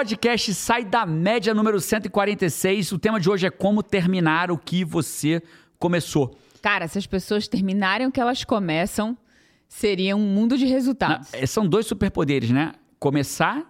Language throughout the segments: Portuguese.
podcast sai da média número 146. O tema de hoje é como terminar o que você começou. Cara, se as pessoas terminarem o que elas começam, seria um mundo de resultados. Na- é, são dois superpoderes, né? Começar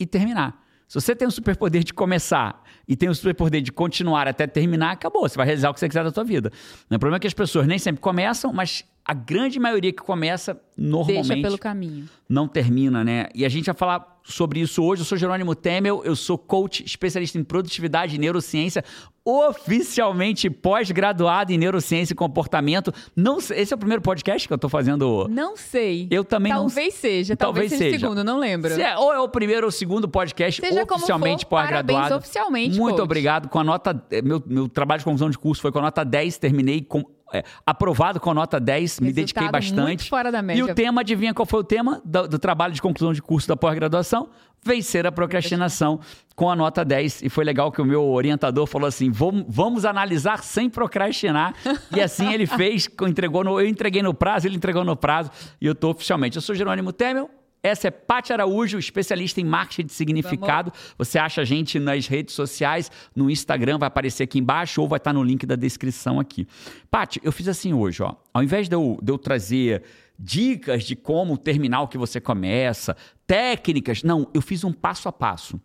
e terminar. Se você tem o superpoder de começar e tem o superpoder de continuar até terminar, acabou. Você vai realizar o que você quiser da sua vida. O problema é que as pessoas nem sempre começam, mas a grande maioria que começa normalmente Deixa pelo caminho. não termina, né? E a gente vai falar sobre isso hoje. Eu sou Jerônimo Temel, eu sou coach especialista em produtividade e neurociência, oficialmente pós-graduado em neurociência e comportamento. Não, sei- esse é o primeiro podcast que eu tô fazendo. Não sei. Eu também não talvez seja, Talvez talvez, seja o seja. segundo, não lembro. Se é- ou é o primeiro ou o segundo podcast Seja oficialmente pós-graduado. oficialmente, Muito coach. obrigado. Com a nota. eh, Meu, meu trabalho de conclusão de curso foi com a nota 10, terminei com. É, aprovado com a nota 10, me Resultado dediquei bastante. fora da média. E o tema, adivinha qual foi o tema do, do trabalho de conclusão de curso da pós-graduação? Vencer a procrastinação com a nota 10. E foi legal que o meu orientador falou assim: "Vom- vamos analisar sem procrastinar. E assim ele fez, entregou no, eu entreguei no prazo, ele entregou no prazo, e eu tô oficialmente. Eu sou Jerônimo Temel. Essa é Paty Araújo, especialista em marketing de significado. Você acha a gente nas redes sociais, no Instagram, vai aparecer aqui embaixo ou vai estar no link da descrição aqui. Paty, eu fiz assim hoje, ó. Ao invés de eu, de eu trazer dicas de como terminar o que você começa, técnicas, não, eu fiz um passo a passo.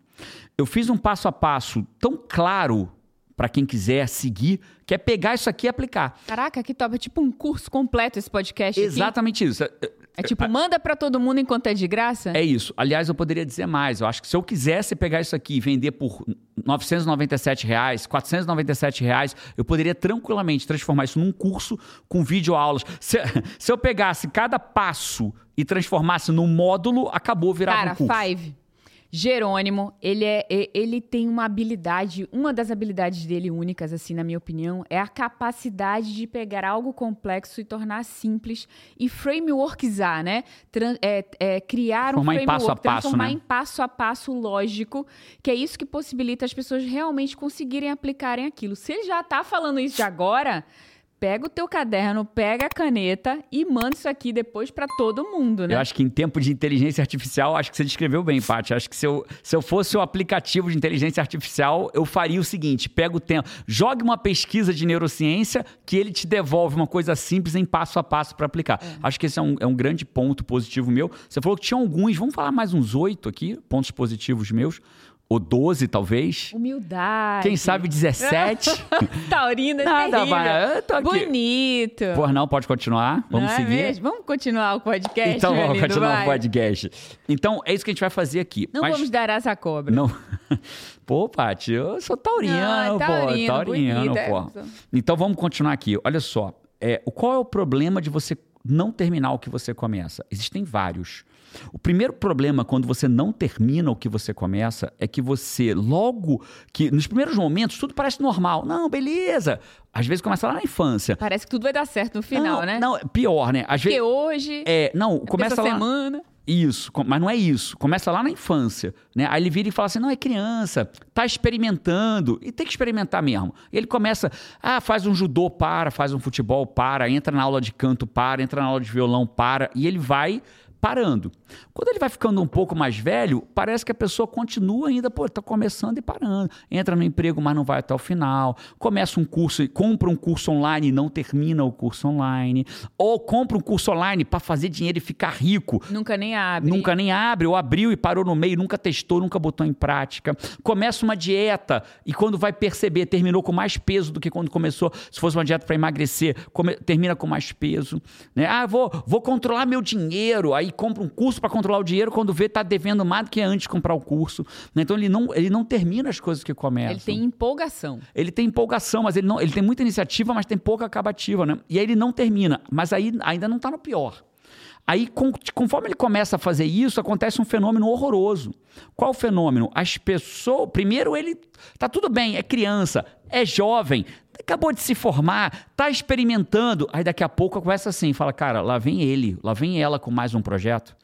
Eu fiz um passo a passo tão claro para quem quiser seguir, que é pegar isso aqui e aplicar. Caraca, que top. É tipo um curso completo esse podcast aqui. Exatamente isso. É tipo, manda pra todo mundo enquanto é de graça? É isso. Aliás, eu poderia dizer mais. Eu acho que se eu quisesse pegar isso aqui e vender por 997 reais, 497 reais, eu poderia tranquilamente transformar isso num curso com videoaulas. Se, se eu pegasse cada passo e transformasse num módulo, acabou, virava Cara, um curso. Five. Jerônimo, ele, é, ele tem uma habilidade, uma das habilidades dele únicas, assim, na minha opinião, é a capacidade de pegar algo complexo e tornar simples e frameworkizar, né? Tran- é- é, criar um Transformar em framework, passo a passo, transformar né? em passo a passo lógico, que é isso que possibilita as pessoas realmente conseguirem aplicarem aquilo. Se ele já tá falando isso de agora, pega o teu caderno, pega a caneta e manda isso aqui depois pra todo mundo, né? Eu acho que em tempo de inteligência artificial, acho que você descreveu bem, Paty. Acho que se eu, se eu fosse o aplicativo de inteligência artificial, eu faria o seguinte: pega o tempo, jogue uma pesquisa de neurociência que ele te devolve uma coisa simples em passo a passo para aplicar. Acho que esse é um, é um grande ponto positivo meu. Você falou que tinha alguns, vamos falar mais uns oito aqui, pontos positivos meus. Ou 12, talvez. Humildade. Quem sabe 17. Taurina é Nada, terrível. vai. Eu tô aqui. Bonito. Por não, pode continuar. Vamos Não é seguir. mesmo? Vamos continuar o podcast, Então vamos lindo, continuar vai. o podcast. Então, é isso que a gente vai fazer aqui. Não Mas- vamos dar asa à cobra. Não. Pô, Paty, eu sou taurino, Não, pô. taurino, Taurino, bonito, é. pô. Então vamos continuar aqui. Olha só. É, qual é o problema de você não terminar o que você começa? Existem vários. O primeiro problema quando você não termina o que você começa é que você, logo que. Nos primeiros momentos, tudo parece normal. Não, beleza. Às vezes começa lá na infância. Parece que tudo vai dar certo no final, não, né? Não, pior, né? Às Porque vezes. hoje, É, não, começa essa lá. semana... Isso, mas não é isso. Começa lá na infância, né? Aí ele vira e fala assim: não, é criança, tá experimentando, e tem que experimentar mesmo. E ele começa, ah, faz um judô, para, faz um futebol, para, entra na aula de canto, para, entra na aula de violão, para, e ele vai parando. Quando ele vai ficando um pouco mais velho, parece que a pessoa continua ainda, pô, tá começando e parando. Entra no emprego, mas não vai até o final. Começa um curso, e compra um curso online e não termina o curso online. Ou compra um curso online para fazer dinheiro e ficar rico. Nunca nem abre. Nunca nem abre, ou abriu e parou no meio, nunca testou, nunca botou em prática. Começa uma dieta e quando vai perceber, terminou com mais peso do que quando começou. Se fosse uma dieta para emagrecer, come- termina com mais peso. Né? Ah, vou, vou controlar meu dinheiro. Aí compra um curso para controlar o dinheiro, quando vê, tá devendo mais do que antes de comprar o curso. Né? Então ele não, ele não termina as coisas que começam. Ele tem empolgação. Ele tem empolgação, mas ele não, ele tem muita iniciativa, mas tem pouca acabativa, né? E aí ele não termina, mas aí ainda não está no pior. Aí, conforme ele começa a fazer isso, acontece um fenômeno horroroso. Qual o fenômeno? As pessoas. Primeiro, ele. Tá tudo bem, é criança, é jovem, acabou de se formar, tá experimentando. Aí daqui a pouco começa assim, fala, cara, lá vem ele, lá vem ela com mais um projeto.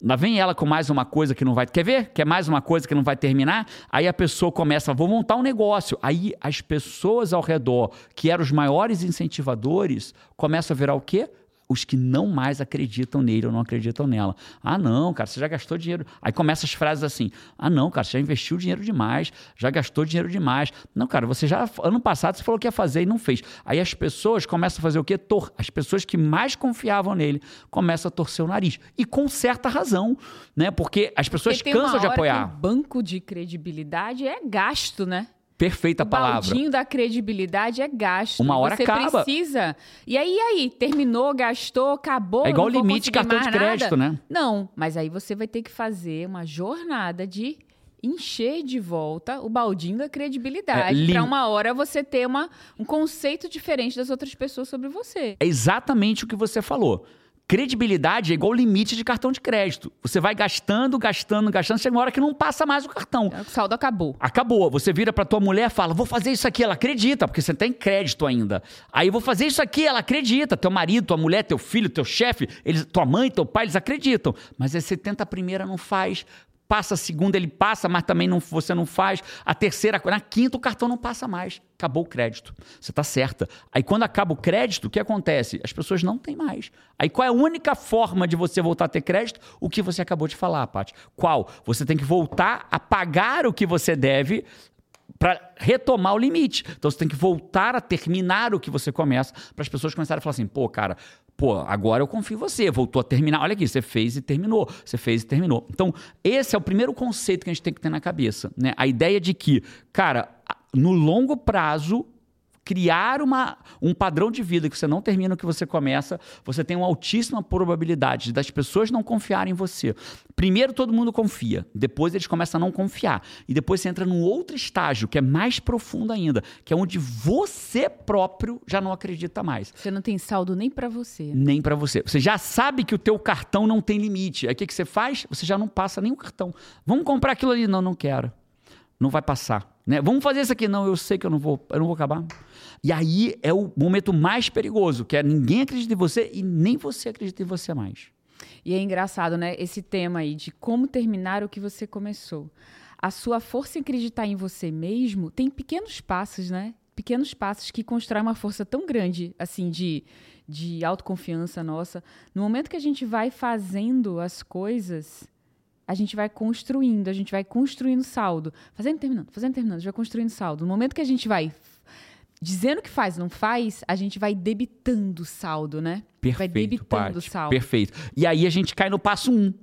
Lá vem ela com mais uma coisa que não vai. Quer ver? Quer mais uma coisa que não vai terminar? Aí a pessoa começa, vou montar um negócio. Aí as pessoas ao redor, que eram os maiores incentivadores, começam a virar o quê? Os que não mais acreditam nele ou não acreditam nela. Ah, não, cara, você já gastou dinheiro. Aí começa as frases assim: ah, não, cara, você já investiu dinheiro demais, já gastou dinheiro demais. Não, cara, você já, ano passado, você falou que ia fazer e não fez. Aí as pessoas começam a fazer o quê? Tor as pessoas que mais confiavam nele começam a torcer o nariz. E com certa razão, né? Porque as pessoas cansam de apoiar. o banco de credibilidade é gasto, né? Perfeita o palavra. O baldinho da credibilidade é gasto. Uma hora você acaba. precisa. E aí, aí, terminou, gastou, acabou. É igual o limite de cartão de crédito, nada. né? Não, mas aí você vai ter que fazer uma jornada de encher de volta o baldinho da credibilidade. É, lim... Para uma hora você ter uma, um conceito diferente das outras pessoas sobre você. É exatamente o que você falou. Credibilidade é igual limite de cartão de crédito. Você vai gastando, gastando, gastando, chega uma hora que não passa mais o cartão. O saldo acabou. Acabou. Você vira para tua mulher e fala: "Vou fazer isso aqui". Ela acredita, porque você tem crédito ainda. Aí vou fazer isso aqui, ela acredita. Teu marido, tua mulher, teu filho, teu chefe, eles, tua mãe, teu pai, eles acreditam. Mas aí você tenta a primeira, não faz passa a segunda, ele passa, mas também não, você não faz. A terceira, na quinta, o cartão não passa mais. Acabou o crédito. Você está certa. Aí quando acaba o crédito, o que acontece? As pessoas não têm mais. Aí qual é a única forma de você voltar a ter crédito? O que você acabou de falar, Paty. Qual? Você tem que voltar a pagar o que você deve para retomar o limite. Então você tem que voltar a terminar o que você começa para as pessoas começarem a falar assim: pô, cara, pô, agora eu confio em você, voltou a terminar. Olha aqui, você fez e terminou, você fez e terminou. Então, esse é o primeiro conceito que a gente tem que ter na cabeça, né? A ideia de que, cara, no longo prazo, criar uma, um padrão de vida que você não termina o que você começa, você tem uma altíssima probabilidade das pessoas não confiarem em você. Primeiro todo mundo confia, depois eles começam a não confiar. E depois você entra num outro estágio que é mais profundo ainda, que é onde você próprio já não acredita mais. Você não tem saldo nem para você. Nem para você. Você já sabe que o teu cartão não tem limite. Aí o que, que você faz? Você já não passa nem o cartão. Vamos comprar aquilo ali? Não, não quero. Não vai passar. Né? Vamos fazer isso aqui. Não, eu sei que eu não vou, eu não vou acabar. E aí é o momento mais perigoso, que é ninguém acredita em você e nem você acredita em você mais. E é engraçado, né? Esse tema aí de como terminar o que você começou. A sua força em acreditar em você mesmo tem pequenos passos, né? Pequenos passos que constroem uma força tão grande, assim, de, de autoconfiança nossa. No momento que a gente vai fazendo as coisas, a gente vai construindo, a gente vai construindo saldo. Fazendo terminando, fazendo terminando, a gente vai construindo saldo. No momento que a gente vai dizendo que faz, não faz, a gente vai debitando o saldo, né? Perfeito, vai debitando o saldo. Perfeito. E aí a gente cai no passo um.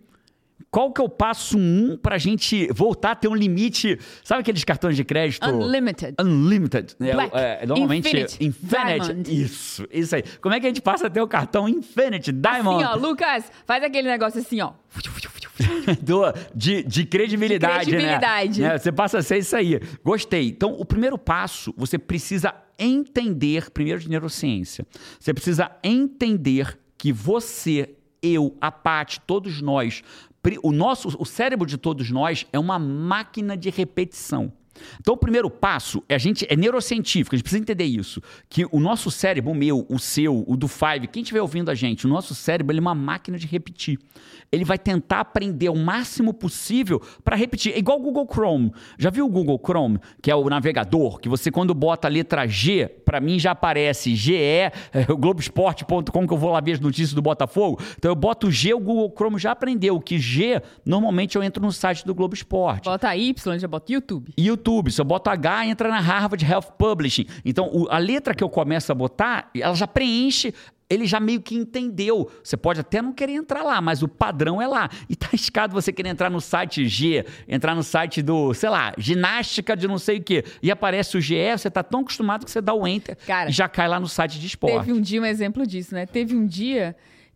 Qual que é o passo um para a gente voltar a ter um limite? Sabe aqueles cartões de crédito? Unlimited. Unlimited. É, Black. É, é, normalmente Infinite. Infinite. Diamond. Isso, isso aí. Como é que a gente passa a ter o cartão Infinite Diamond? Assim, ó, Lucas, faz aquele negócio assim, ó. Do, de, de credibilidade, De credibilidade. né? né? Você passa a ser isso aí. Gostei. Então, o primeiro passo, você precisa entender, primeiro de neurociência, você precisa entender que você, eu, a Paty, todos nós, o nosso, o cérebro de todos nós é uma máquina de repetição. Então, o primeiro passo é a gente é neurocientífico, a gente precisa entender isso. Que o nosso cérebro, o meu, o seu, o do Five, quem estiver ouvindo a gente, o nosso cérebro ele é uma máquina de repetir. Ele vai tentar aprender o máximo possível para repetir. É igual o Google Chrome. Já viu o Google Chrome, que é o navegador, que você, quando bota a letra G, para mim já aparece GE, é, o Globoesporte.com, que eu vou lá ver as notícias do Botafogo. Então eu boto G, o Google Chrome já aprendeu que G, normalmente eu entro no site do Globo Esporte. Bota Y, já bota YouTube. YouTube. Se eu boto H, entra na Harvard Health Publishing. Então, o, a letra que eu começo a botar, ela já preenche ele já meio que entendeu. Você pode até não querer entrar lá, mas o padrão é lá. E tá escado você querer entrar no site G, entrar no site do, sei lá, ginástica de não sei o quê, e aparece o GE, você tá tão acostumado que você dá o enter Cara, e já cai lá no site de esporte. Teve um dia um exemplo disso, né? Teve um dia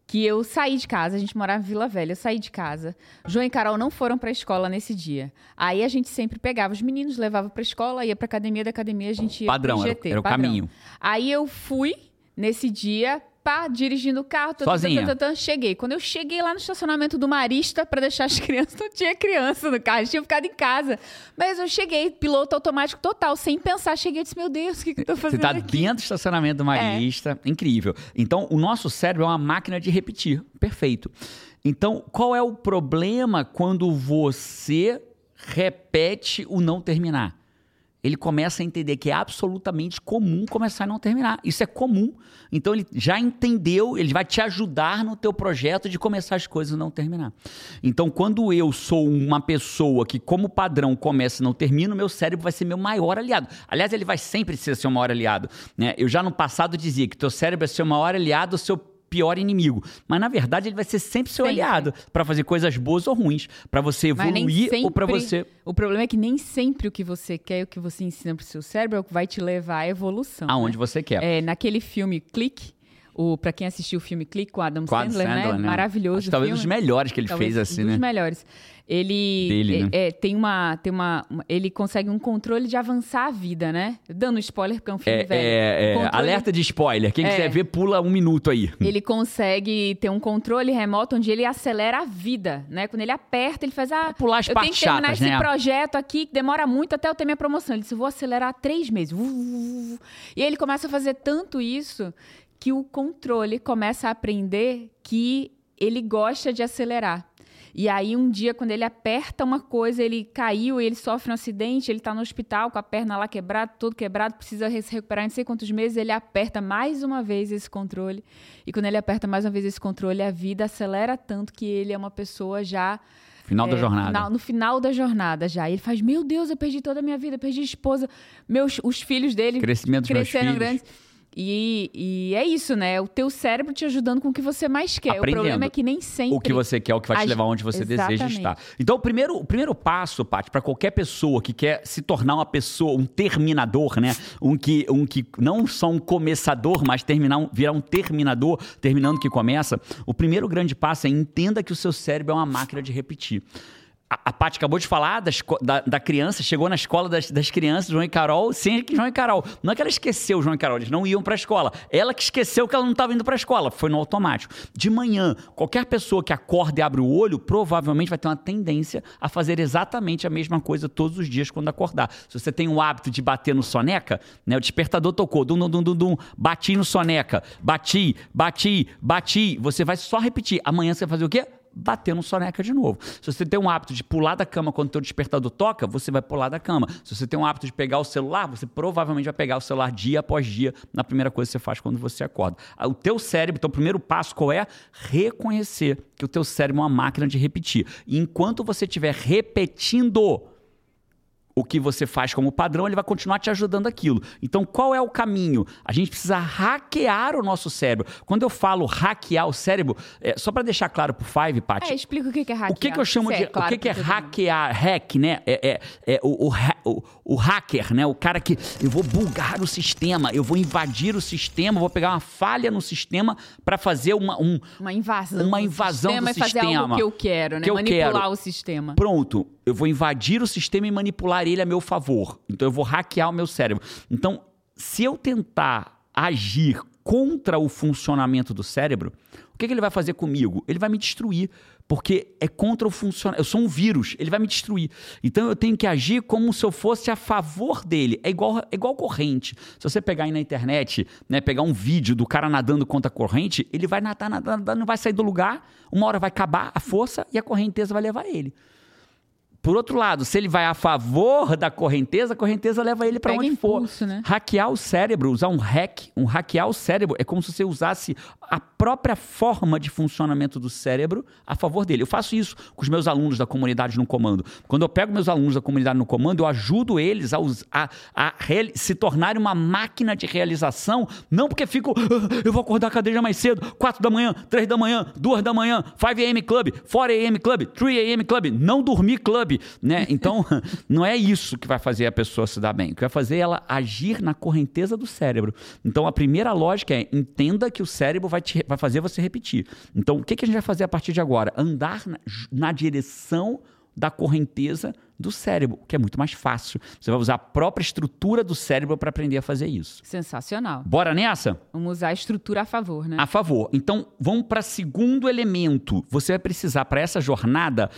que eu saí de casa, a gente morava em Vila Velha, eu saí de casa. João e Carol não foram para a escola nesse dia. Aí a gente sempre pegava os meninos, levava para a escola, ia para academia, da academia a gente ia Padrão, pro era, GT, era o padrão. caminho. Aí eu fui nesse dia pá, dirigindo o carro, tã, Sozinha? tã, tã, cheguei. Quando eu cheguei lá no estacionamento do Marista para deixar as crianças, não tinha criança no carro, eles tinham ficado em casa. Mas eu cheguei, piloto automático total, sem pensar, cheguei e disse, meu Deus, o que, que eu tô Você fazendo tá aqui? dentro do estacionamento do Marista. Incrível. Então, o nosso cérebro é uma máquina de repetir. Perfeito. Então, qual é o problema quando você repete o não terminar? Ele começa a entender que é absolutamente comum começar e não terminar. Isso é comum. Então ele já entendeu, ele vai te ajudar no teu projeto de começar as coisas e não terminar. Então quando eu sou uma pessoa que como padrão começa e não termina, meu cérebro vai ser meu maior aliado. Aliás, ele vai sempre ser seu maior aliado. Né? Eu já no passado dizia que teu cérebro é seu maior aliado, seu pior inimigo. Mas na verdade ele vai ser sempre seu sempre. aliado para fazer coisas boas ou ruins, para você evoluir sempre, ou para você. O problema é que nem sempre o que você quer, o que você ensina pro seu cérebro é o que vai te levar à evolução. Aonde né? você quer. É, naquele filme Clique, o para quem assistiu o filme Clique com Adam com Sandler, né? Sandler, né? Maravilhoso. Acho talvez um dos melhores que ele talvez fez assim, um dos né? melhores. Ele Dele, é, né? é, tem uma tem uma ele consegue um controle de avançar a vida, né? Dando spoiler porque é um filme é, velho. É, controle... Alerta de spoiler. Quem quiser ver pula um minuto aí. Ele consegue ter um controle remoto onde ele acelera a vida, né? Quando ele aperta, ele faz ah, pular as eu tenho que terminar chatas, esse né? projeto aqui que demora muito até eu ter minha promoção. Ele disse, vou acelerar três meses. E aí ele começa a fazer tanto isso que o controle começa a aprender que ele gosta de acelerar. E aí, um dia, quando ele aperta uma coisa, ele caiu, ele sofre um acidente, ele está no hospital com a perna lá quebrada, todo quebrado, precisa se recuperar não sei quantos meses, ele aperta mais uma vez esse controle. E quando ele aperta mais uma vez esse controle, a vida acelera tanto que ele é uma pessoa já Final é, da jornada. Final, no final da jornada já. Ele faz, meu Deus, eu perdi toda a minha vida, perdi a esposa, meus, os filhos dele Crescimento cresceram grandes. E, e, é isso, né? O teu cérebro te ajudando com o que você mais quer. Aprendendo. O problema é que nem sempre. O que você quer, é o que vai te levar onde você Exatamente. deseja estar. Então, o primeiro, o primeiro passo, Paty, para qualquer pessoa que quer se tornar uma pessoa, um terminador, né? Um que, um que não só um começador, mas terminar um, virar um terminador, terminando que começa. O primeiro grande passo é entenda que o seu cérebro é uma máquina de repetir a, Paty acabou de falar da, da, da, criança, chegou na escola das, das crianças, João e Carol, sem João e Carol. Não é que ela esqueceu João e Carol, eles não iam para a escola. Ela que esqueceu que ela não estava indo para a escola, foi no automático. De manhã, qualquer pessoa que acorda e abre o olho, provavelmente vai ter uma tendência a fazer exatamente a mesma coisa todos os dias quando acordar. Se você tem o hábito de bater no soneca, né, o despertador tocou, dum, dum, dum, dum, dum, bati no soneca, bati, bati, bati, você vai só repetir. Amanhã você vai fazer o quê? Bater no soneca de novo. Se você tem um hábito de pular da cama quando o teu despertador toca, você vai pular da cama. Se você tem um hábito de pegar o celular, você provavelmente vai pegar o celular dia após dia na primeira coisa que você faz quando você acorda. O teu cérebro, então o primeiro passo qual é? Reconhecer que o teu cérebro é uma máquina de repetir. E enquanto você estiver repetindo o que você faz como padrão, ele vai continuar te ajudando aquilo. Então, qual é o caminho? A gente precisa hackear o nosso cérebro. Quando eu falo hackear o cérebro, é, só para deixar claro pro Five, Paty. É, explica o que é hackear. O que, que eu chamo de. É, claro, o que, que é hackear? Hack, né? É, é, é o, o, o, o, hacker, né? O cara que. Eu vou bugar o sistema, eu vou invadir o sistema, vou pegar uma falha no sistema para fazer uma. Um, uma invasão. Uma invasão sistema do e fazer sistema. algo que eu quero, né? Que eu Manipular quero. o sistema. Pronto eu vou invadir o sistema e manipular ele a meu favor. Então eu vou hackear o meu cérebro. Então, se eu tentar agir contra o funcionamento do cérebro, o que, que ele vai fazer comigo? Ele vai me destruir, porque é contra o funcionamento. Eu sou um vírus, ele vai me destruir. Então eu tenho que agir como se eu fosse a favor dele. É igual, é igual corrente. Se você pegar aí na internet, né, pegar um vídeo do cara nadando contra a corrente, ele vai nadar, nadar, nadar, não vai sair do lugar, uma hora vai acabar a força e a correnteza vai levar ele. Por outro lado, se ele vai a favor da correnteza, a correnteza leva ele para onde impulso, for. Né? Hackear o cérebro, usar um hack, um hackear o cérebro é como se você usasse a própria forma de funcionamento do cérebro a favor dele. Eu faço isso com os meus alunos da comunidade no comando. Quando eu pego meus alunos da comunidade no comando, eu ajudo eles a, a, a se tornarem uma máquina de realização, não porque fico, ah, eu vou acordar a cadeira mais cedo, 4 da manhã, 3 da manhã, 2 da manhã, 5 a.m. club, 4 a.m. club, 3 a.m. club, não dormir club né? Então, não é isso que vai fazer a pessoa se dar bem. O que vai fazer é ela agir na correnteza do cérebro. Então, a primeira lógica é entenda que o cérebro vai, te, vai fazer você repetir. Então, o que, que a gente vai fazer a partir de agora? Andar na, na direção da correnteza do cérebro, que é muito mais fácil. Você vai usar a própria estrutura do cérebro para aprender a fazer isso. Sensacional. Bora nessa? Vamos usar a estrutura a favor, né? A favor. Então, vamos para segundo elemento. Você vai precisar para essa jornada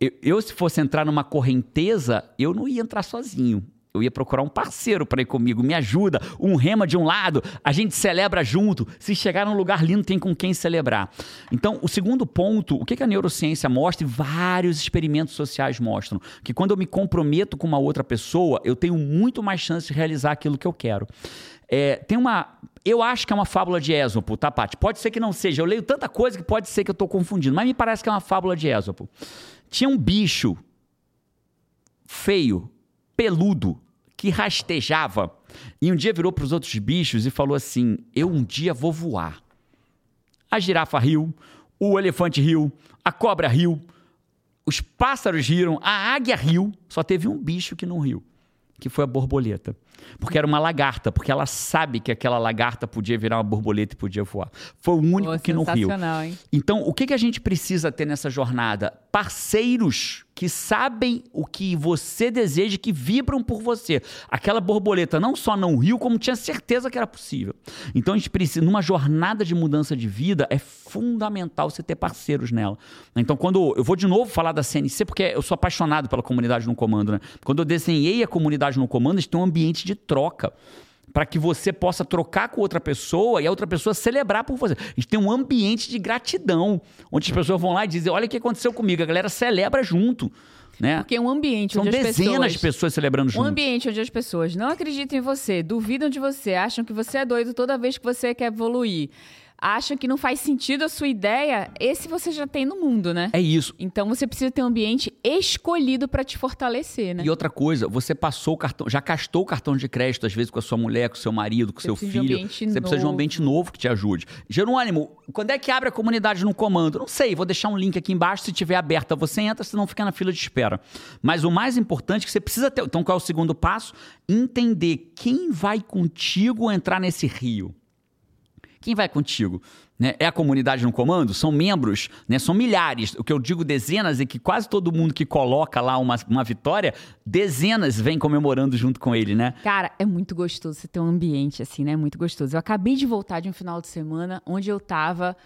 eu, eu, se fosse entrar numa correnteza, eu não ia entrar sozinho. Eu ia procurar um parceiro para ir comigo, me ajuda, um rema de um lado, a gente celebra junto. Se chegar num lugar lindo, tem com quem celebrar. Então, o segundo ponto, o que a neurociência mostra e vários experimentos sociais mostram? Que quando eu me comprometo com uma outra pessoa, eu tenho muito mais chance de realizar aquilo que eu quero. É, tem uma. Eu acho que é uma fábula de Ésopo, tá, Paty? Pode ser que não seja. Eu leio tanta coisa que pode ser que eu estou confundindo, mas me parece que é uma fábula de Ésopo. Tinha um bicho feio, peludo, que rastejava. E um dia virou para os outros bichos e falou assim: Eu um dia vou voar. A girafa riu, o elefante riu, a cobra riu, os pássaros riram, a águia riu, só teve um bicho que não riu, que foi a borboleta. Porque era uma lagarta, porque ela sabe que aquela lagarta podia virar uma borboleta e podia voar. Foi o único Pô, que não riu. hein? Então, o que, que a gente precisa ter nessa jornada? Parceiros que sabem o que você deseja, que vibram por você. Aquela borboleta não só não riu, como tinha certeza que era possível. Então, a gente precisa, numa jornada de mudança de vida, é fundamental você ter parceiros nela. Então, quando eu vou de novo falar da CNC, porque eu sou apaixonado pela comunidade no comando, né? Quando eu desenhei a comunidade no comando, a gente tem um ambiente de troca para que você possa trocar com outra pessoa e a outra pessoa celebrar por você. A gente tem um ambiente de gratidão, onde as pessoas vão lá e dizem: Olha o que aconteceu comigo. A galera celebra junto. Né? Porque um ambiente São onde as dezenas pessoas... de pessoas celebrando Um junto. ambiente onde as pessoas não acreditam em você, duvidam de você, acham que você é doido toda vez que você quer evoluir, acham que não faz sentido a sua ideia, esse você já tem no mundo, né? É isso. Então você precisa ter um ambiente escolhido para te fortalecer, né? E outra coisa, você passou o cartão, já gastou o cartão de crédito, às vezes, com a sua mulher, com o seu marido, com o seu um filho. ambiente você precisa de um novo. ambiente novo que te ajude. Jerônimo, quando é que abre a comunidade no comando? Não sei, vou deixar um link aqui embaixo. Se tiver aberta, você entra, senão fica na fila de espera. Mas o mais importante é que você precisa ter. Então, qual é o segundo passo? Entender quem vai contigo entrar nesse rio. Quem vai contigo? Né? É a comunidade no comando? São membros, né? são milhares. O que eu digo dezenas é que quase todo mundo que coloca lá uma, uma vitória, dezenas vem comemorando junto com ele, né? Cara, é muito gostoso você ter um ambiente assim, né? Muito gostoso. Eu acabei de voltar de um final de semana onde eu tava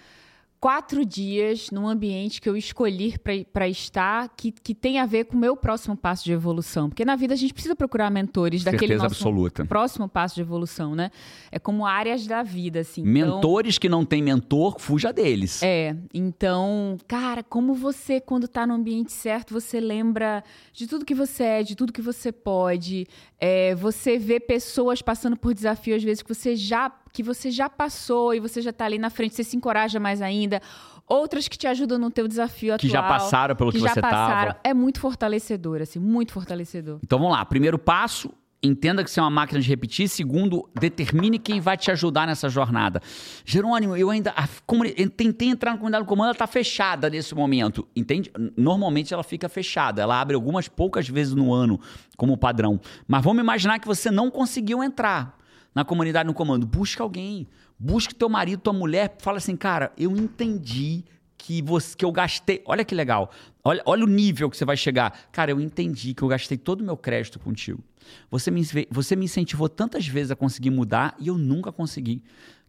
quatro dias num ambiente que eu escolhi para estar, que, que tem a ver com o meu próximo passo de evolução. Porque na vida a gente precisa procurar mentores daquele Certeza nosso absoluta. próximo passo de evolução, né? É como áreas da vida, assim. Então- Mentores que não têm mentor, fuja deles. é, então, cara, como você, quando tá no ambiente certo, você lembra de tudo que você é, de tudo que você pode. É, você vê pessoas passando por desafios, às vezes, que você já que você já passou e você já tá ali na frente, você se encoraja mais ainda. Outras que te ajudam no teu desafio Que atual. já passaram pelo que, já você passaram. estava. É muito fortalecedor, assim, muito fortalecedor. Então vamos lá. Primeiro passo, entenda que você é uma máquina de repetir. Segundo, determine quem vai te ajudar nessa jornada. Jerônimo, eu ainda a comuni- eu tentei entrar na comunidade do comando, ela está fechada nesse momento. Entende? Normalmente ela fica fechada. Ela abre algumas poucas vezes no ano, como padrão. Mas vamos imaginar que você não conseguiu entrar na comunidade no comando. Busca alguém. Busque teu marido, tua mulher. Fala assim, cara, eu entendi que, você, que eu gastei. Olha que legal. Olha, olha o nível que você vai chegar. Cara, eu entendi que eu gastei todo o meu crédito contigo. Você me, você me incentivou tantas vezes a conseguir mudar e eu nunca consegui.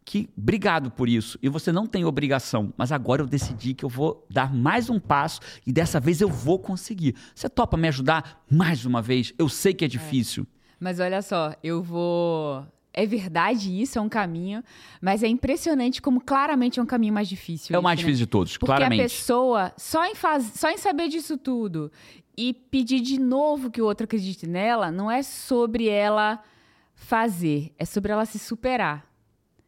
Que obrigado por isso. E você não tem obrigação, mas agora eu decidi que eu vou dar mais um passo e dessa vez eu vou conseguir. Você topa me ajudar mais uma vez? Eu sei que é difícil. Mas olha só, eu vou. É verdade isso, é um caminho, mas é impressionante como claramente é um caminho mais difícil. É o mais né? difícil de todos, Porque a claramente. pessoa, só em, faz... só em saber disso tudo e pedir de novo que o outro acredite nela, não é sobre ela fazer, é sobre ela se superar.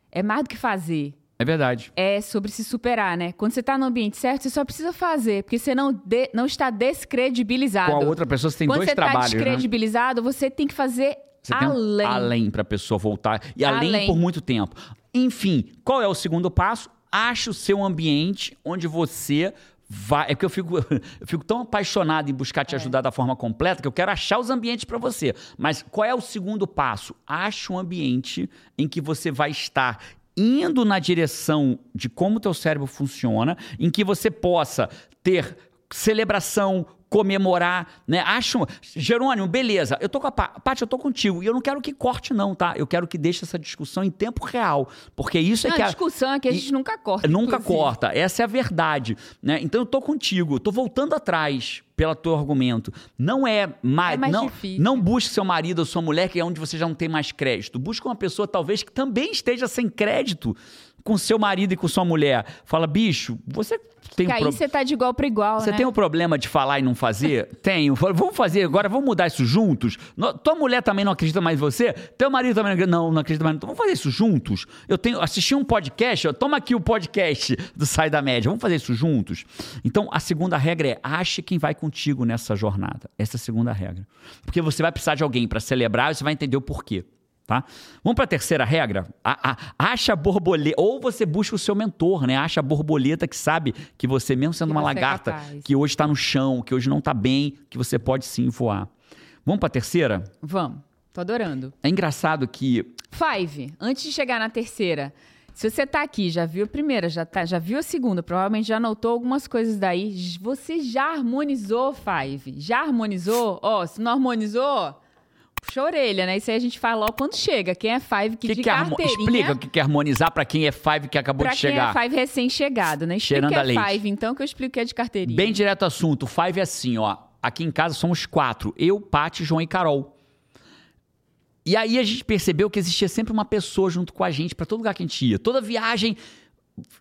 É mais do que fazer. É verdade. É sobre se superar, né? Quando você tá no ambiente certo, você só precisa fazer, porque você não, de- não está descredibilizado. Com a outra pessoa você tem Quando dois você trabalhos, tá né? descredibilizado, você tem que fazer Você além. além para a pessoa voltar e além, Além. por muito tempo. Enfim, qual é o segundo passo? Ache o seu ambiente onde você vai. É porque eu fico, eu fico tão apaixonado em buscar É. te ajudar da forma completa que eu quero achar os ambientes para você. Mas qual é o segundo passo? Ache um ambiente em que você vai estar indo na direção de como o teu cérebro funciona, em que você possa ter celebração, comemorar, né? Acho, Jerônimo, beleza, eu tô com a Paty, eu tô contigo, e eu não quero que corte não, tá? Eu quero que deixe essa discussão em tempo real, porque isso é não, que a discussão é que a gente e, nunca corta. Nunca inclusive. corta, essa é a verdade, né? Então eu tô contigo, eu tô voltando atrás pelo teu argumento. Não é, ma é mais não, difícil. não busque seu marido ou sua mulher, que é onde você já não tem mais crédito. Busque uma pessoa talvez que também esteja sem crédito com seu marido e com sua mulher. Fala, bicho, você tem que um aí você tá de igual para igual, Você né? tem um problema de falar e não fazer? Tenho. Vamos fazer agora, vamos mudar isso juntos? tua mulher também não acredita mais em você? Teu marido também não acredita, não, não acredita mais. Então vamos fazer isso juntos? Eu tenho assisti um podcast, ó, toma aqui o podcast do Sai da Média. Vamos fazer isso juntos? Então, a segunda regra é ache quem vai contigo nessa jornada. Essa é a segunda regra. Porque você vai precisar de alguém para celebrar e você vai entender o porquê. Tá? Vamos para a terceira regra? A, a, acha borboleta. Ou você busca o seu mentor, né? Acha a borboleta que sabe que você, mesmo sendo que uma é lagarta, é que hoje está no chão, que hoje não está bem, que você pode sim voar. Vamos para a terceira? Vamos. Tô adorando. É engraçado que. Five. Antes de chegar na terceira. Se você tá aqui, já viu a primeira, já, tá, já viu a segunda, provavelmente já anotou algumas coisas daí. Você já harmonizou, Five? Já harmonizou? Ó, oh, se não harmonizou, puxa a orelha, né? Isso aí a gente fala logo quando chega. Quem é Five que, que de que carteirinha... Explica o que é harmonizar para quem é Five que acabou de chegar. Pra quem é Five recém-chegado, né? Explica Cheirando que é Five, então, que eu explico que é de carteirinha. Bem direto ao assunto. Five é assim, ó. Aqui em casa somos quatro. Eu, Paty, João e Carol. E aí a gente percebeu que existia sempre uma pessoa junto com a gente para todo lugar que a gente ia. Toda viagem...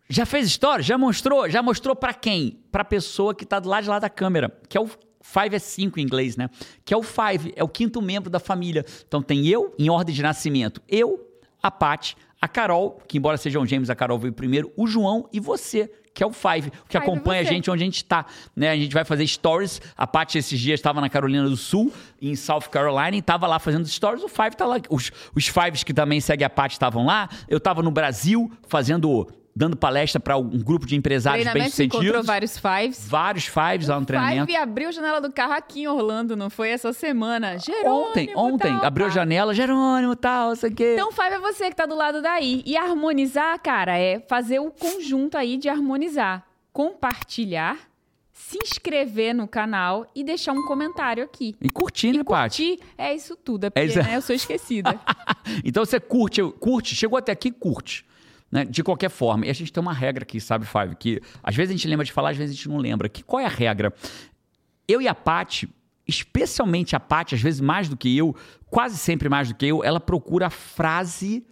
Já fez história? Já mostrou? Já mostrou para quem? Pra pessoa que tá do lado de lá da câmera, que é o Five é cinco em inglês, né? Que é o five, é o quinto membro da família. Então tem eu, em ordem de nascimento, eu, a Paty, a Carol, que embora sejam gêmeos, a Carol veio primeiro, o João e você, que é o Five, que five acompanha a gente onde a gente está. Né? A gente vai fazer stories. A Paty esses dias estava na Carolina do Sul, em South Carolina, e estava lá fazendo stories. O Five está lá. Os, os Fives que também seguem a Paty estavam lá. Eu estava no Brasil fazendo dando palestra para um grupo de empresários bem-sucedidos. encontrou vários fives. Vários fives lá no treinamento. Five abriu a janela do carro aqui em Orlando, não foi essa semana? Jerônimo, Ontem, ontem. Tal, abriu a janela, Jerônimo, tal, sei o quê. Então, Five é você que tá do lado daí. E harmonizar, cara, é fazer o conjunto aí de harmonizar. Compartilhar, se inscrever no canal e deixar um comentário aqui. E curtir, né, Paty? É isso tudo, é porque é isso... Né, eu sou esquecida. então você curte, curte, chegou até aqui, curte. Né? De qualquer forma, e a gente tem uma regra aqui, sabe, Five? Que às vezes a gente lembra de falar, às vezes a gente não lembra. Que qual é a regra? Eu e a Paty, especialmente a Paty, às vezes mais do que eu, quase sempre mais do que eu, ela procura a frase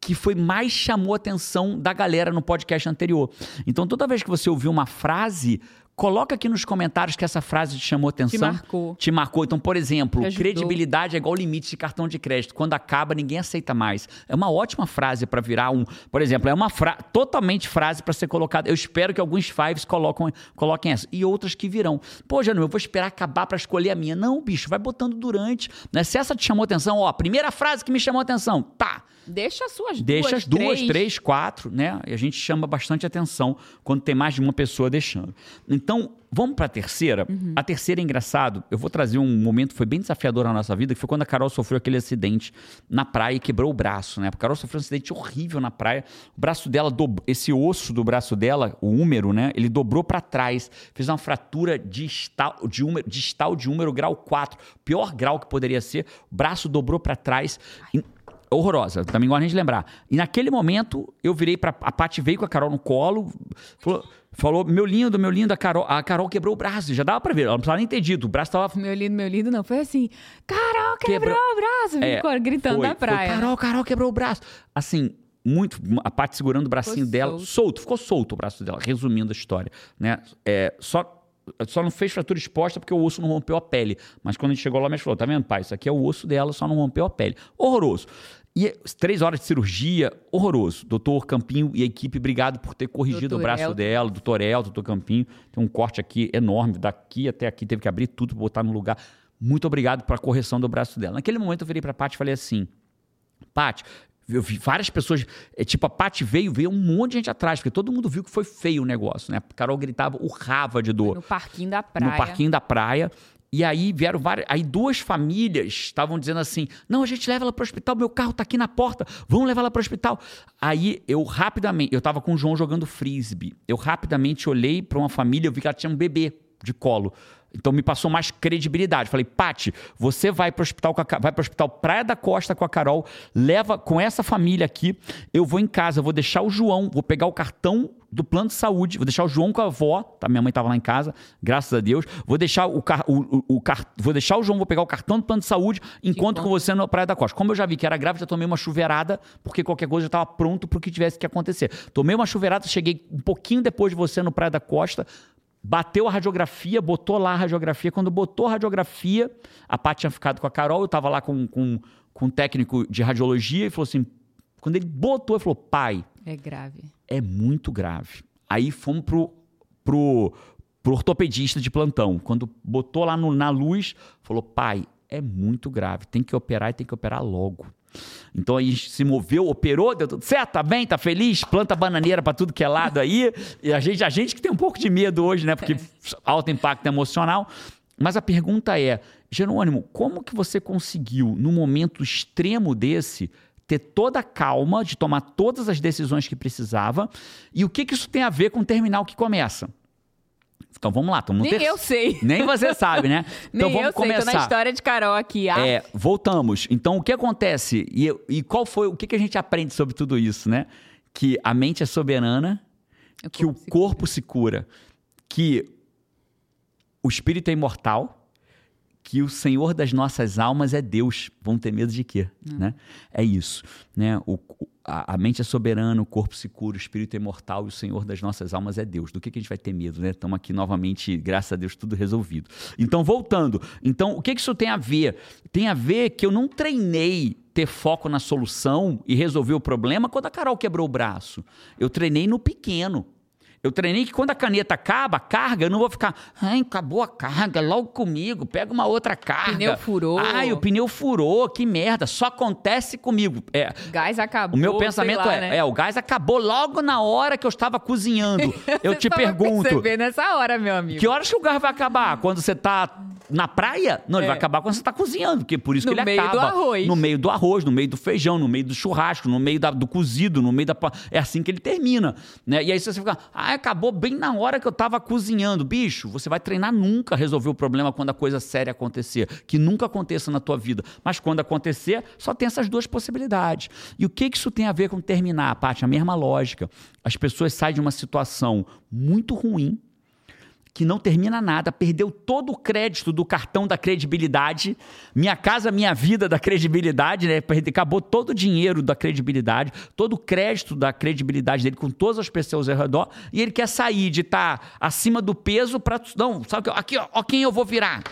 que foi mais chamou a atenção da galera no podcast anterior. Então, toda vez que você ouvir uma frase, Coloca aqui nos comentários que essa frase te chamou atenção. Te marcou. Te marcou. Então, por exemplo, credibilidade é igual limite de cartão de crédito. Quando acaba, ninguém aceita mais. É uma ótima frase para virar um. Por exemplo, é uma frase totalmente frase para ser colocada. Eu espero que alguns fives colocam, coloquem essa. E outras que virão. Pô, Jânio, eu vou esperar acabar para escolher a minha. Não, bicho, vai botando durante. Né? Se essa te chamou atenção, ó, primeira frase que me chamou atenção. Tá. Deixa as suas Deixa duas, as duas, três. três, quatro, né? E a gente chama bastante atenção quando tem mais de uma pessoa deixando. Então, vamos para a terceira. Uhum. A terceira é engraçado. Eu vou trazer um momento que foi bem desafiador na nossa vida, que foi quando a Carol sofreu aquele acidente na praia e quebrou o braço, né? A Carol sofreu um acidente horrível na praia. O braço dela, esse osso do braço dela, o húmero, né? Ele dobrou para trás, fez uma fratura distal de, húmero, distal de húmero grau 4, pior grau que poderia ser. O braço dobrou para trás. Ai horrorosa, também gosto de lembrar. E naquele momento, eu virei para A Paty veio com a Carol no colo, falou, falou, meu lindo, meu lindo, a Carol, a Carol quebrou o braço, já dava para ver, ela não precisava nem ter dito, o braço tava... Meu lindo, meu lindo, não, foi assim, Carol quebrou, quebrou... o braço, é, ficou gritando foi, na praia. Foi, Carol, Carol quebrou o braço. Assim, muito, a parte segurando o bracinho ficou dela, solto. solto. ficou solto o braço dela, resumindo a história, né? É, só só não fez fratura exposta porque o osso não rompeu a pele. Mas quando a gente chegou lá, a falou: tá vendo, pai? Isso aqui é o osso dela, só não rompeu a pele. Horroroso. E três horas de cirurgia, horroroso. Doutor Campinho e a equipe, obrigado por ter corrigido doutor o braço El. dela. Doutor El, doutor Campinho. Tem um corte aqui enorme, daqui até aqui, teve que abrir tudo, botar no lugar. Muito obrigado pela correção do braço dela. Naquele momento eu virei para a Paty e falei assim: Paty, eu vi várias pessoas, é, tipo, a Paty veio, veio um monte de gente atrás, porque todo mundo viu que foi feio o negócio, né? A Carol gritava, urrava de dor. No parquinho da praia. No parquinho da praia. E aí vieram várias. Aí duas famílias estavam dizendo assim: não, a gente leva ela para o hospital, meu carro está aqui na porta, vamos levar ela para o hospital. Aí eu rapidamente, eu estava com o João jogando frisbee. Eu rapidamente olhei para uma família, eu vi que ela tinha um bebê. De colo. Então me passou mais credibilidade. Falei, Pati, você vai para o hospital, vai pro hospital Praia da Costa com a Carol, leva com essa família aqui. Eu vou em casa, vou deixar o João, vou pegar o cartão do plano de saúde, vou deixar o João com a avó, tá? Minha mãe estava lá em casa, graças a Deus. Vou deixar o, car o, o, o car vou deixar o João, vou pegar o cartão do plano de saúde, enquanto com você na Praia da Costa. Como eu já vi que era grávida, já tomei uma chuveirada, porque qualquer coisa já estava pronto para o que tivesse que acontecer. Tomei uma chuveirada, cheguei um pouquinho depois de você no Praia da Costa, bateu a radiografia, botou lá a radiografia. Quando botou a radiografia, a Paty tinha ficado com a Carol, eu estava lá com, com, com um técnico de radiologia e falou assim: quando ele botou, ele falou, pai. É grave. É muito grave. Aí fomos pro, pro, pro ortopedista de plantão. Quando botou lá no, na luz, falou, pai, é muito grave, tem que operar e tem que operar logo. Então a gente se moveu, operou, deu tudo certo, tá bem, tá feliz, planta bananeira para tudo que é lado aí. E a gente, a gente que tem um pouco de medo hoje, né? Porque é. alto impacto emocional. Mas a pergunta é, Jerônimo, como que você conseguiu, num momento extremo desse, ter toda a calma de tomar todas as decisões que precisava? E o que, que isso tem a ver com o terminal que começa? Então vamos lá. Nem ter... eu sei. Nem você sabe, né? Então vamos eu começar. sei, tô na história de Carol aqui. Ah. É, voltamos. Então o que acontece? E, e qual foi, o que, que a gente aprende sobre tudo isso, né? Que a mente é soberana, o que o corpo se cura, que o espírito é imortal, que o Senhor das nossas almas é Deus. Vão ter medo de quê? Hum. Né? É isso. Né? O, a, a, mente é soberana, o corpo se cura, o espírito é imortal e o Senhor das nossas almas é Deus. Do que, que a gente vai ter medo, né? Estamos aqui novamente, graças a Deus, tudo resolvido. Então, voltando. Então, o que, que isso tem a ver? Tem a ver que eu não treinei ter foco na solução e resolver o problema quando a Carol quebrou o braço. Eu treinei no pequeno. Eu treinei que quando a caneta acaba, a carga, eu não vou ficar, ai, acabou a carga, logo comigo, pega uma outra carga. O pneu furou. Ai, o pneu furou, que merda, só acontece comigo. É, gás acabou. O meu pensamento lá, é, né? é, o gás acabou logo na hora que eu estava cozinhando. eu te pergunto. Você nessa hora, meu amigo. Que horas que o gás vai acabar? Quando você está na praia? Não, ele é. vai acabar quando você está cozinhando, porque por isso no que ele acaba. No meio do arroz. No meio do arroz, no meio do feijão, no meio do churrasco, no meio da, do cozido, no meio da. É assim que ele termina. Né? E aí você fica, ah, acabou bem na hora que eu estava cozinhando. Bicho, você vai treinar nunca resolver o problema quando a coisa séria acontecer. Que nunca aconteça na tua vida. Mas quando acontecer, só tem essas duas possibilidades. E o que, que isso tem a ver com terminar, Paty? A mesma lógica. As pessoas saem de uma situação muito ruim que não termina nada, perdeu todo o crédito do cartão da credibilidade, minha casa, minha vida da credibilidade, né? Acabou todo o dinheiro da credibilidade, todo o crédito da credibilidade dele com todas as pessoas ao redor, e ele quer sair de estar tá acima do peso para não, sabe aqui, ó, ó quem eu vou virar.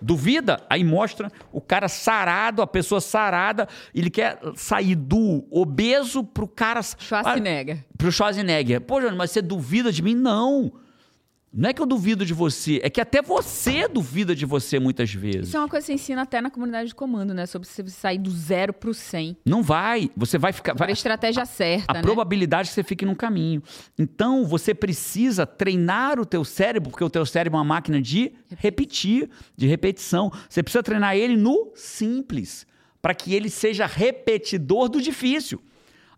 Duvida? Aí mostra o cara sarado, a pessoa sarada, ele quer sair do obeso pro cara Schwarzenegger. Pro Schwarzenegger. Pô, Jânio, mas você duvida de mim? Não. Não é que eu duvido de você, é que até você duvida de você muitas vezes. Isso é uma coisa que você ensina até na comunidade de comando, né? Sobre você sair do zero pro 100. Não vai. Você vai ficar. Vai, a estratégia a, certa. A né? probabilidade que você fique no caminho. Então, você precisa treinar o teu cérebro, porque o teu cérebro é uma máquina de repetir, de repetição. Você precisa treinar ele no simples, para que ele seja repetidor do difícil.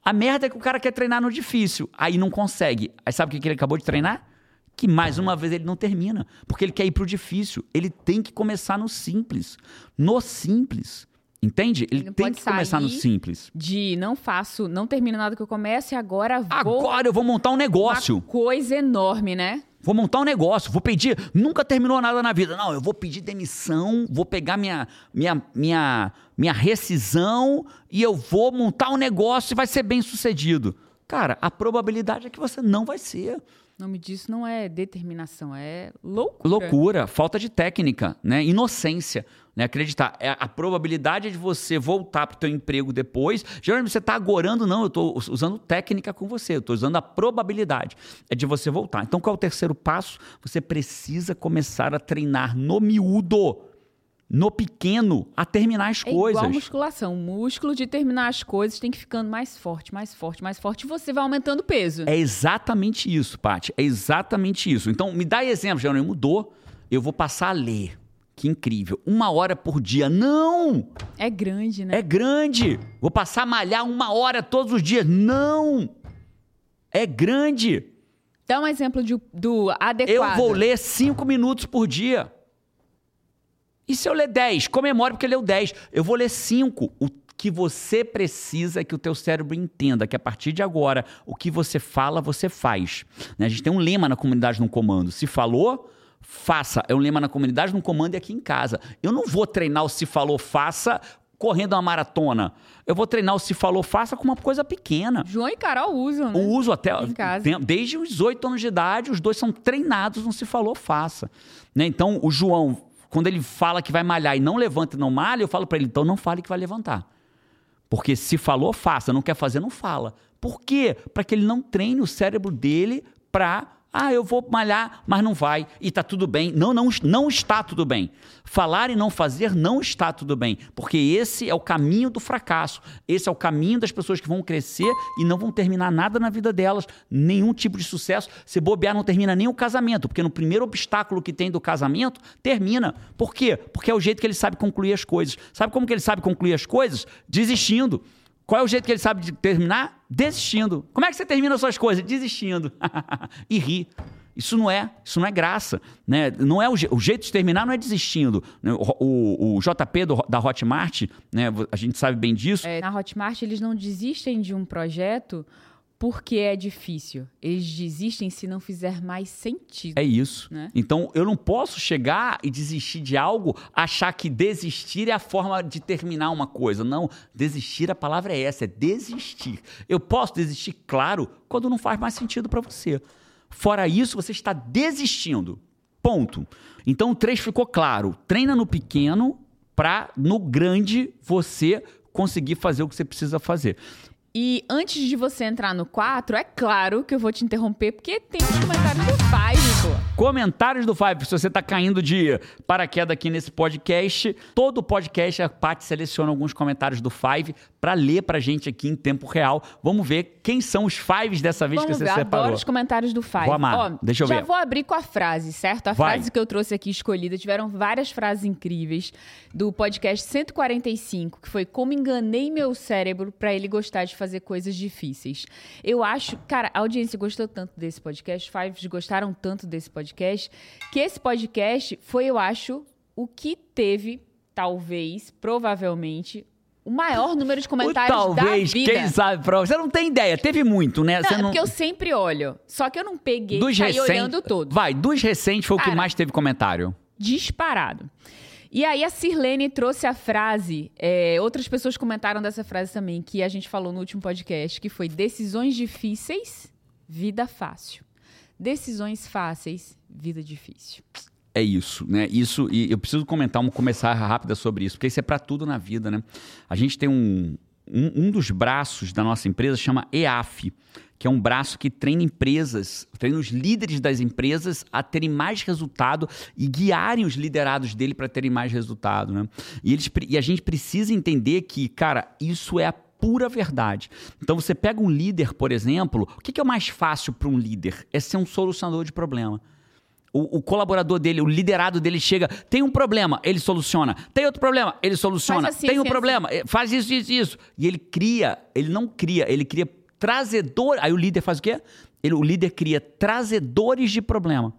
A merda é que o cara quer treinar no difícil, aí não consegue. Aí sabe o que ele acabou de treinar? Que mais uma vez ele não termina, porque ele quer ir para o difícil. Ele tem que começar no simples. No simples. Entende? Ele, ele tem que começar no simples. De não faço, não termino nada que eu comece, agora vou. Agora eu vou montar um negócio. Uma coisa enorme, né? Vou montar um negócio, vou pedir. Nunca terminou nada na vida. Não, eu vou pedir demissão, vou pegar minha, minha, minha, minha rescisão e eu vou montar um negócio e vai ser bem sucedido. Cara, a probabilidade é que você não vai ser. O nome disso não é determinação, é loucura. Loucura, falta de técnica, né? Inocência, né? Acreditar. É a probabilidade de você voltar para o teu emprego depois. Geralmente você está agorando, não, eu estou usando técnica com você, eu estou usando a probabilidade. É de você voltar. Então, qual é o terceiro passo? Você precisa começar a treinar no miúdo no pequeno a terminar as é coisas. Igual musculação. O músculo de terminar as coisas tem que ficando mais forte, mais forte, mais forte. E você vai aumentando o peso. É exatamente isso, Paty. É exatamente isso. Então, me dá exemplo, Jerônimo. Mudou. Eu vou passar a ler. Que incrível. Uma hora por dia. Não! É grande, né? É grande. Vou passar a malhar uma hora todos os dias. Não! É grande. Dá um exemplo de, do adequado. Eu vou ler cinco minutos por dia. E se eu ler 10? Comemore porque leu 10. Eu vou ler 5. O que você precisa é que o teu cérebro entenda que a partir de agora, o que você fala, você faz. Né? A gente tem um lema na comunidade no comando. Se falou, faça. É um lema na comunidade no comando e aqui em casa. Eu não vou treinar o se falou, faça correndo uma maratona. Eu vou treinar o se falou, faça com uma coisa pequena. João e Carol usam, né? Uso até. Em casa. Desde os 8 anos de idade, os dois são treinados no se falou, faça. Né? Então, o João, quando ele fala que vai malhar e não levanta e não malha, eu falo para ele, então não fale que vai levantar. Porque se falou, faça. Não quer fazer, não fala. Por quê? Para que ele não treine o cérebro dele para ah, eu vou malhar, mas não vai. E está tudo bem. Não, não, não está tudo bem. Falar e não fazer não está tudo bem. Porque esse é o caminho do fracasso. Esse é o caminho das pessoas que vão crescer e não vão terminar nada na vida delas. Nenhum tipo de sucesso. Se bobear, não termina nem o casamento. Porque no primeiro obstáculo que tem do casamento, termina. Por quê? Porque é o jeito que ele sabe concluir as coisas. Sabe como que ele sabe concluir as coisas? Desistindo. Qual é o jeito que ele sabe de terminar? Desistindo. Como é que você termina as suas coisas? Desistindo. e ri. Isso não é, isso não é graça, né? Não é o, je o jeito de terminar não é desistindo. Né? O, o, o, JP do, da Hotmart, né? A gente sabe bem disso. É, na Hotmart eles não desistem de um projeto porque é difícil. Eles desistem se não fizer mais sentido. É isso. Né? Então, eu não posso chegar e desistir de algo, achar que desistir é a forma de terminar uma coisa. Não, desistir, a palavra é essa, é desistir. Eu posso desistir, claro, quando não faz mais sentido para você. Fora isso, você está desistindo. Ponto. Então, o 3 ficou claro. Treina no pequeno para no grande você conseguir fazer o que você precisa fazer. E antes de você entrar no 4, é claro que eu vou te interromper, porque tem os comentários do Five, pô. Comentários do Five. Se você tá caindo de paraquedas aqui nesse podcast, todo podcast a Paty seleciona alguns comentários do Five para ler pra gente aqui em tempo real. Vamos ver quem são os Fives dessa vez Vamos que você ver, separou. Adoro os comentários do Five. Vou amar. Ó, Deixa eu já ver. Já vou abrir com a frase, certo? A Vai. frase que eu trouxe aqui escolhida. Tiveram várias frases incríveis do podcast 145, que foi Como enganei meu cérebro para ele gostar de fazer coisas difíceis. Eu acho, cara, a audiência gostou tanto desse podcast, Fives gostaram tanto desse podcast, que esse podcast foi, eu acho, o que teve, talvez, provavelmente, o maior número de comentários Ou talvez, da vida. quem sabe, você não tem ideia. Teve muito, né? Não, você é não... porque eu sempre olho. Só que eu não peguei dos saí recentes, olhando todos. Vai, dos recentes foi o que Cara, mais teve comentário. Disparado. E aí a Sirlene trouxe a frase, é, outras pessoas comentaram dessa frase também, que a gente falou no último podcast, que foi decisões difíceis, vida fácil. Decisões fáceis, vida difícil. É isso, né? Isso, e eu preciso comentar, começar rápida sobre isso, porque isso é para tudo na vida, né? A gente tem um, um, um dos braços da nossa empresa chama EAF, que é um braço que treina empresas, treina os líderes das empresas a terem mais resultado e guiarem os liderados dele para terem mais resultado, né? E, eles, e a gente precisa entender que, cara, isso é a pura verdade. Então você pega um líder, por exemplo, o que, que é o mais fácil para um líder? É ser um solucionador de problema. O, o, colaborador dele, o liderado dele chega, tem um problema, ele soluciona. Tem outro problema, ele soluciona. Assim, tem um assim, problema, assim. faz isso, isso, isso. E ele cria, ele não cria, ele cria trazedor. Aí o líder faz o quê? Ele, o líder cria trazedores de problema.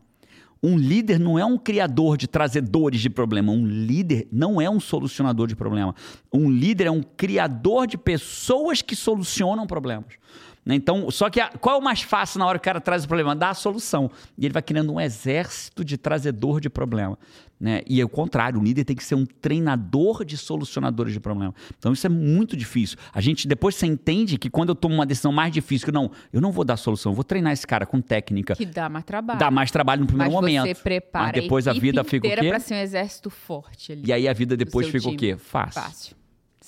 Um líder não é um criador de trazedores de problema. Um líder não é um solucionador de problema. Um líder é um criador de pessoas que solucionam problemas. Então, só que a, qual é o mais fácil na hora que o cara traz o problema? Dar a solução. E ele vai criando um exército de trazedor de problema. Né? E é o contrário, o líder tem que ser um treinador de solucionadores de problema. Então isso é muito difícil. A gente depois você entende que quando eu tomo uma decisão mais difícil, que não, eu não vou dar solução, eu vou treinar esse cara com técnica. Que dá mais trabalho. Dá mais trabalho no primeiro Mas momento. Você prepara mas depois a, a vida fica o quê? para ser um exército forte ali. E aí a vida depois fica time. o quê? Fácil. Fácil.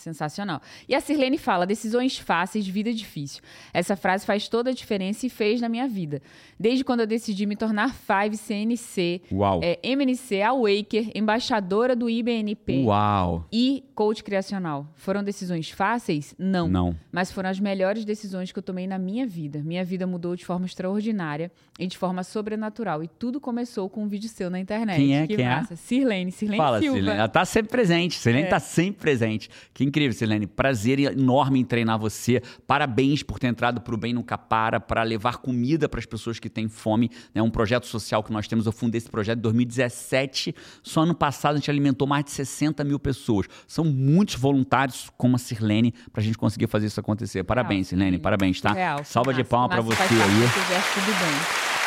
Sensacional. E a Sirlene fala: decisões fáceis, vida difícil. Essa frase faz toda a diferença e fez na minha vida. Desde quando eu decidi me tornar Five CNC, Uau. É, MNC, Awaker, embaixadora do IBNP Uau. e coach criacional. Foram decisões fáceis? Não. Não. Mas foram as melhores decisões que eu tomei na minha vida. Minha vida mudou de forma extraordinária e de forma sobrenatural. E tudo começou com um vídeo seu na internet. Quem é? Que Quem massa. é? Sirlene, Sirlene Fala, Silva. Sirlene. Ela tá sempre presente. Sirlene É. tá sempre presente. Que incrível. Silene. Prazer enorme em treinar você. Parabéns por ter entrado para o Bem Nunca Para, para levar comida para as pessoas que têm fome. É um projeto social que nós temos. Eu fundei esse projeto em 2017. Só ano passado a gente alimentou mais de 60 mil pessoas. São muitos voluntários como a Sirlene para a gente conseguir fazer isso acontecer. Parabéns, Real, Sirlene. Parabéns, tá? Real, Salva de palma para você aí. tudo bem.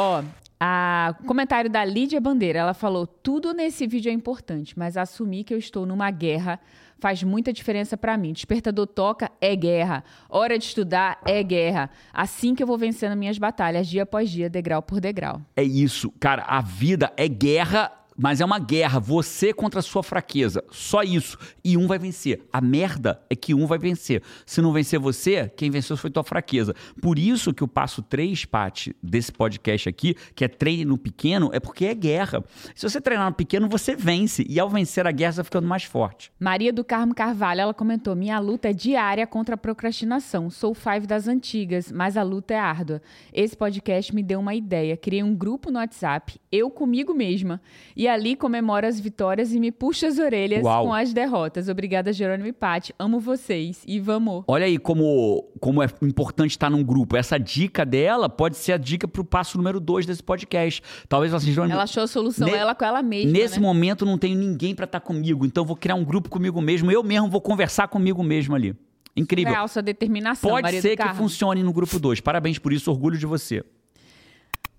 Ó, a comentário da Lídia Bandeira, ela falou: tudo nesse vídeo é importante, mas assumir que eu estou numa guerra faz muita diferença para mim. Despertador toca é guerra, hora de estudar é guerra. Assim que eu vou vencendo minhas batalhas dia após dia, degrau por degrau. É isso, cara. A vida é guerra mas é uma guerra, você contra a sua fraqueza. Só isso. E um vai vencer. A merda é que um vai vencer. Se não vencer você, quem venceu foi tua fraqueza. Por isso que o passo 3, Paty, desse podcast aqui, que é treine no pequeno, é porque é guerra. Se você treinar no pequeno, você vence. E ao vencer a guerra, você vai ficando mais forte. Maria do Carmo Carvalho, ela comentou: Minha luta é diária contra a procrastinação. Sou five das antigas, mas a luta é árdua. Esse podcast me deu uma ideia. Criei um grupo no WhatsApp, eu comigo mesma. E ali comemoro as vitórias e me puxa as orelhas Uau. com as derrotas. Obrigada, Jerônimo e Paty. Amo vocês e vamos. Olha aí como, como é importante estar num grupo. Essa dica dela pode ser a dica para o passo número dois desse podcast. Talvez assim, Jerônimo... Ela achou a solução, ne... ela com ela mesma. Nesse né? momento não tenho ninguém para estar comigo, então vou criar um grupo comigo mesmo. Eu mesmo vou conversar comigo mesmo ali. Incrível. Real, sua determinação, Pode ser que funcione no grupo 2. Parabéns por isso, orgulho de você.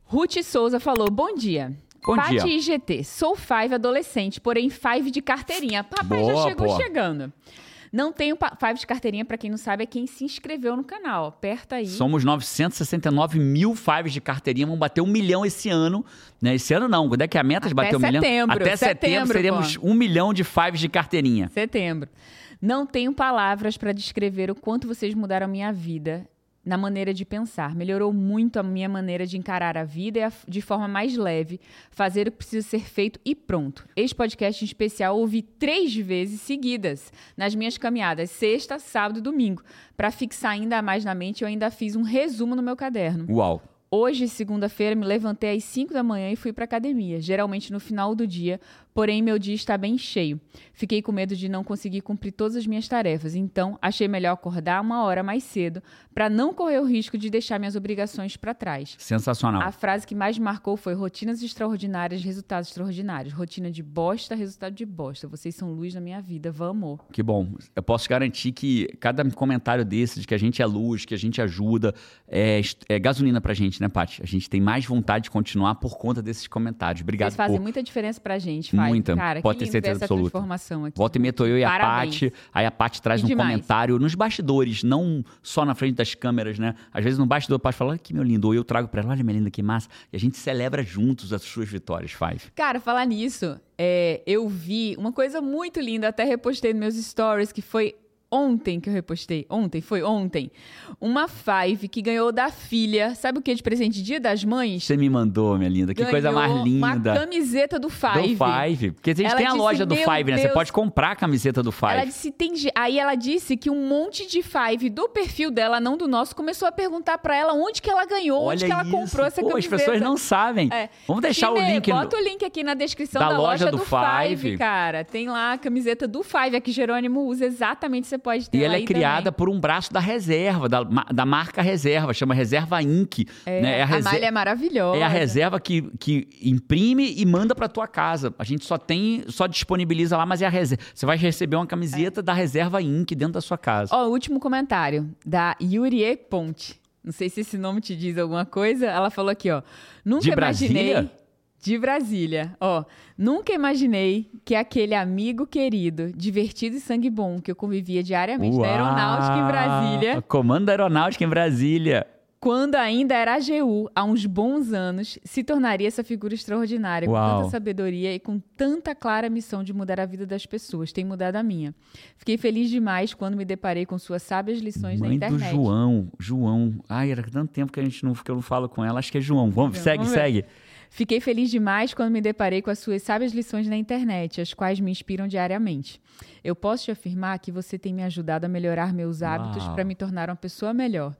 Ruth Souza falou: Bom dia. Bom Pati dia. IGT, sou five adolescente, porém five de carteirinha. Papai boa, já chegou boa. chegando. Não tenho five de carteirinha, para quem não sabe, é quem se inscreveu no canal. Aperta aí. Somos 969 mil fives de carteirinha, vamos bater um milhão esse ano. Né? Esse ano não, quando é que a meta de bater setembro, um milhão? Até setembro, setembro teremos um milhão de fives de carteirinha. Setembro. Não tenho palavras para descrever o quanto vocês mudaram a minha vida na maneira de pensar. Melhorou muito a minha maneira de encarar a vida de forma mais leve, fazer o que precisa ser feito e pronto. Este podcast em especial ouvi três vezes seguidas nas minhas caminhadas, sexta, sábado e domingo. Para fixar ainda mais na mente, eu ainda fiz um resumo no meu caderno. Uau! Hoje, segunda-feira, me levantei às 5 da manhã e fui para academia, geralmente no final do dia, porém meu dia está bem cheio. Fiquei com medo de não conseguir cumprir todas as minhas tarefas, então achei melhor acordar uma hora mais cedo para não correr o risco de deixar minhas obrigações para trás. Sensacional. A frase que mais marcou foi rotinas extraordinárias, resultados extraordinários. Rotina de bosta, resultado de bosta. Vocês são luz na minha vida, vamos. Que bom. Eu posso garantir que cada comentário desse, de que a gente é luz, que a gente ajuda, é, é gasolina pra gente, né, Paty? A gente tem mais vontade de continuar por conta desses comentários. Obrigado Vocês fazem por... muita diferença pra gente, Muita. Cara, Pode ter certeza absoluta. Aqui. Volta e meto eu e Parabéns. a Paty. Aí a Paty traz um demais. comentário nos bastidores, não só na frente das câmeras, né? Às vezes no bastidor a Paty fala, olha que meu lindo. Ou eu trago pra ela, olha minha linda, que massa. E a gente celebra juntos as suas vitórias, Five. Cara, falar nisso, é, eu vi uma coisa muito linda, até repostei nos meus stories, que foi ontem que eu repostei. Ontem, foi ontem. Uma Five que ganhou da filha. Sabe o que de presente? Dia das Mães? Você me mandou, minha linda. Que coisa mais linda. Uma camiseta do Five. Do Five. Porque a gente ela tem a disse, loja do Five, né? Você pode comprar a camiseta do Five. Ela disse, tem. Aí ela disse que um monte de Five do perfil dela, não do nosso, começou a perguntar para ela onde que ela ganhou, Olha onde que ela isso. comprou essa Pô, camiseta. As pessoas não sabem. É. Vamos deixar Chime, o link. Bota no... o link aqui na descrição da, da loja, loja, do, do Five. Five, cara. Tem lá a camiseta do Five. A que Jerônimo usa exatamente, você pode ter E ela é criada por um braço da reserva, da, da marca reserva, chama Reserva Inc. É, né? é a, a malha é maravilhosa. É a reserva que, que imprime e manda para tua casa. A gente só tem, só disponibiliza lá, mas é a reserva. Você vai receber uma camiseta é. da Reserva Inc. dentro da sua casa. Ó, o último comentário, da Yurie Ponte. Não sei se esse nome te diz alguma coisa. Ela falou aqui, ó. Nunca imaginei. De Brasília. Ó, nunca imaginei que aquele amigo querido, divertido e sangue bom que eu convivia diariamente Uau, na Aeronáutica em Brasília. Comando da Aeronáutica em Brasília. Quando ainda era AGU, há uns bons anos, se tornaria essa figura extraordinária, Uau. com tanta sabedoria e com tanta clara missão de mudar a vida das pessoas. Tem mudado a minha. Fiquei feliz demais quando me deparei com suas sábias lições Mãe na internet. do João, João. Ai, era tanto tempo que a gente não, que eu não falo com ela. Acho que é João. Vamos, segue, vamos segue. Fiquei feliz demais quando me deparei com as suas sábias lições na internet, as quais me inspiram diariamente. Eu posso te afirmar que você tem me ajudado a melhorar meus hábitos para me tornar uma pessoa melhor.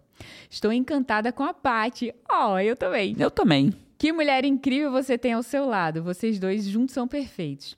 Estou encantada com a Paty. Oh, eu também. Eu também. Que mulher incrível você tem ao seu lado. Vocês dois juntos são perfeitos.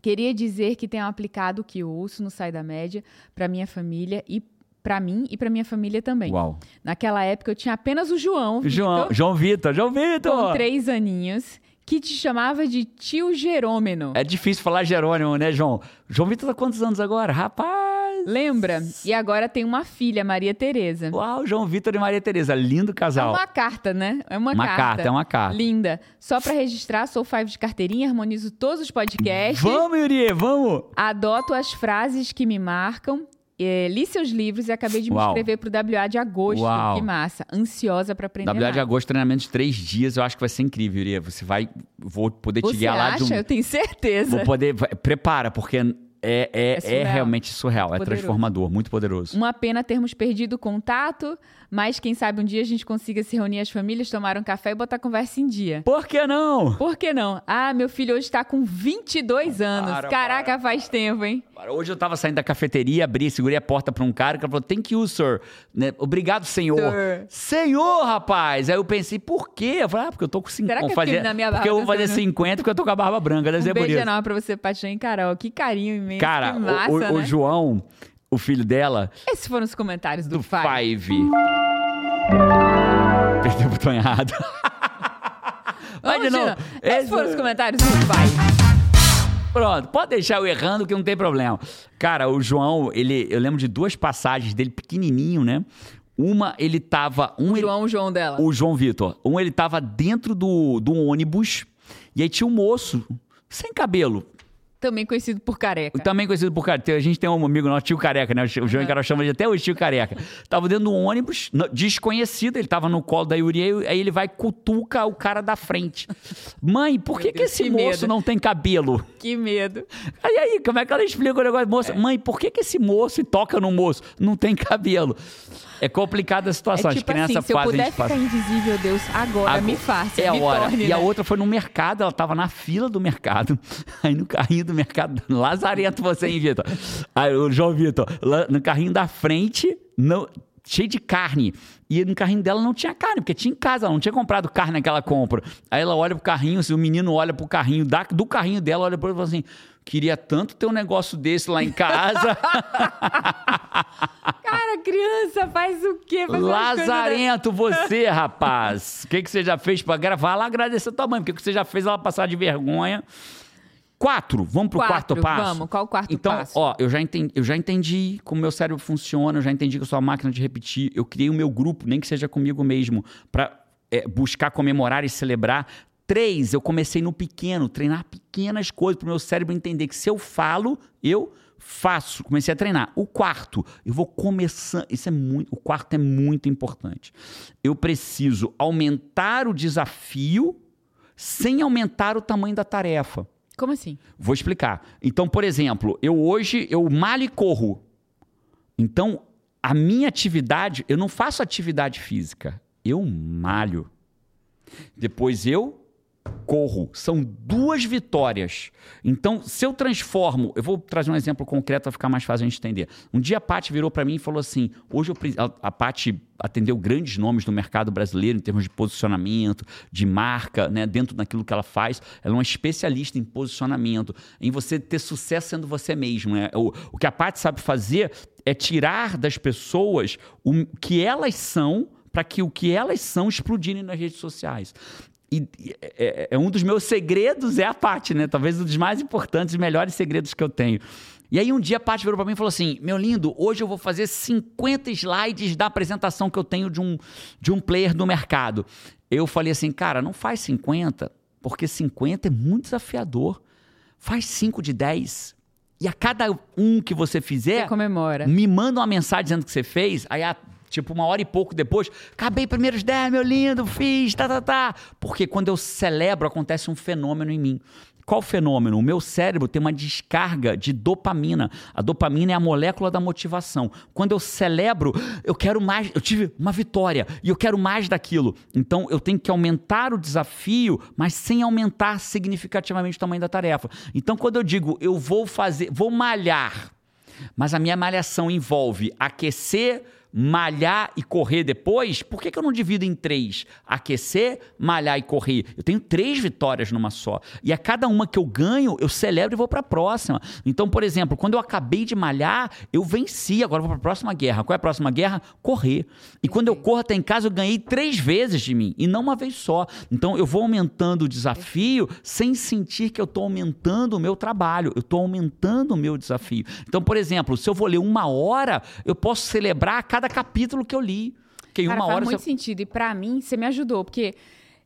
Queria dizer que tenho aplicado o que ouço no Sai da Média para minha família e para mim e para minha família também. Uau. Naquela época eu tinha apenas o João, João, Vitor, João Vitor, João com Vitor! três aninhos, que te chamava de tio Jerômeno. É difícil falar Jerônimo, né, João? João Vitor tá quantos anos agora? Rapaz! Lembra? E agora tem uma filha, Maria Tereza. Uau, João Vitor e Maria Tereza, lindo É casal. uma carta, né? É uma, Uma carta, é uma carta. Linda. Só pra registrar, sou Five de carteirinha, harmonizo todos os podcasts. Vamos, Yuri, vamos! Adoto as frases que me marcam. Eh, li seus livros e acabei de me Uau. inscrever pro WA de agosto. Uau. Que massa. Ansiosa pra aprender WA de mais. agosto, treinamento de três dias, eu acho que vai ser incrível, Yuri. Você vai, vou poder te Você guiar lá de acha? um... Eu tenho certeza. Vou poder, prepara, porque é, é, é, surreal. realmente surreal, é Poderoso. transformador, muito poderoso. Uma pena termos perdido o contato, mas quem sabe um dia a gente consiga se reunir as famílias, tomar um café e botar a conversa em dia. Por que não? Por que não? Ah, meu filho hoje tá com 22 anos. Para, Caraca, faz tempo, hein? Hoje eu tava saindo da cafeteria, abri, segurei a porta pra um cara, que falou, thank you, sir. Né? Obrigado, senhor. Sir. Senhor, rapaz! Aí eu pensei, por quê? Eu falei, ah, porque eu tô com 50. Será que é porque na minha barba porque eu vou fazer sendo- 50 porque eu tô com a barba branca, deve Um ser por beijo isso. enorme pra você, Paixão e Carol. Que carinho imenso, Cara, que o- massa, o, né? o João, o filho dela, Esses foram os comentários do, do Five. Five. Perdeu o botão errado. Vamos novo. Esses Esse- foram os comentários do Five. Pronto, pode deixar eu errando que não tem problema. Cara, o João, ele, eu lembro de duas passagens dele pequenininho, né? Uma, ele tava. Um, ele- João, o João dela. o João Vitor. Um, ele tava dentro do, do ônibus e aí tinha um moço sem cabelo. Também conhecido por careca. Também conhecido por careca. A gente tem um amigo nosso, tio Careca, né? O João Carol chamam de até hoje tio Careca. Tava dentro do ônibus, no- desconhecido, ele tava no colo da Yuri, aí ele vai cutuca o cara da frente. Mãe, por que, Meu que Deus, esse que moço medo. não tem cabelo? Que medo. Aí, aí, como é que ela explica o negócio? Moça, mãe, por que, que esse moço e toca no moço? Não tem cabelo. É complicada a situação. É As tipo crianças assim, se eu puder ficar fazem- invisível, Deus, agora Agora- me faça, É a hora. torne, e a né? outra foi no mercado, ela tava na fila do mercado. Aí no carrinho do mercado, lazarento você, hein, Vitor? Aí o João Vitor, no carrinho da frente, no- cheio de carne. E no carrinho dela não tinha carne, porque tinha em casa, ela não tinha comprado carne naquela compra. Aí ela olha pro carrinho, assim, o menino olha pro carrinho, da- do carrinho dela, olha pro outro e fala assim: queria tanto ter um negócio desse lá em casa. Cara, criança, faz o quê? Faz coisas? Lazarento você, rapaz. O que, que você já fez pra gravar? Lá agradecer a tua mãe, porque o que você já fez ela passar de vergonha. Quatro, vamos pro Quatro, quarto passo? vamos. Qual o quarto então, passo? ó, eu já, entendi, eu já entendi como meu cérebro funciona, eu já entendi que eu sou a máquina de repetir. Eu criei o meu grupo, nem que seja comigo mesmo, pra é, buscar comemorar e celebrar. Três, eu comecei no pequeno, treinar pequenas coisas pro meu cérebro entender que se eu falo, eu faço. Comecei a treinar. O quarto, eu vou começando. Isso é muito. O quarto é muito importante. Eu preciso aumentar o desafio sem aumentar o tamanho da tarefa. Como assim? Vou explicar. Então, por exemplo, eu hoje eu malho e corro. Então, a minha atividade, eu não faço atividade física, eu malho. Depois eu corro. São duas vitórias. Então, se eu transformo, eu vou trazer um exemplo concreto para ficar mais fácil a gente entender. Um dia a Paty virou para mim e falou assim: hoje eu, a, a Paty atendeu grandes nomes do mercado brasileiro em termos de posicionamento, de marca, né, dentro daquilo que ela faz. Ela é uma especialista em posicionamento, em você ter sucesso sendo você mesmo. Né? O, o que a Paty sabe fazer é tirar das pessoas o que elas são para que o que elas são explodirem nas redes sociais. E e é, é- é um dos meus segredos é a Paty, né? Talvez um dos mais importantes e melhores segredos que eu tenho. E aí um dia a Paty virou para mim e falou assim: "Meu lindo, hoje eu vou fazer 50 slides da apresentação que eu tenho de um de um player do mercado". Eu falei assim: "Cara, não faz 50, porque 50 é muito desafiador. Faz 5 de 10. E a cada um que você fizer, Você comemora. me manda uma mensagem dizendo que você fez, aí a- tipo uma hora e pouco depois, acabei primeiros 10, meu lindo, fiz, tá, tá, tá. Porque quando eu celebro, acontece um fenômeno em mim. Qual fenômeno? O meu cérebro tem uma descarga de dopamina. A dopamina é a molécula da motivação. Quando eu celebro, eu quero mais, eu tive uma vitória e eu quero mais daquilo. Então eu tenho que aumentar o desafio, mas sem aumentar significativamente o tamanho da tarefa. Então quando eu digo eu vou fazer, vou malhar, mas a minha malhação envolve aquecer malhar e correr depois, por que, que eu não divido em três? Aquecer, malhar e correr. Eu tenho três vitórias numa só. E a cada uma que eu ganho, eu celebro e vou para a próxima. Então, por exemplo, quando eu acabei de malhar, eu venci, agora eu vou para a próxima guerra. Qual é a próxima guerra? Correr. E quando eu corro até em casa, eu ganhei três vezes de mim, e não uma vez só. Então, eu vou aumentando o desafio sem sentir que eu estou aumentando o meu trabalho, eu estou aumentando o meu desafio. Então, por exemplo, se eu vou ler uma hora, eu posso celebrar cada capítulo que eu li. Que em Cara, uma faz hora muito sentido. E pra mim, você me ajudou, porque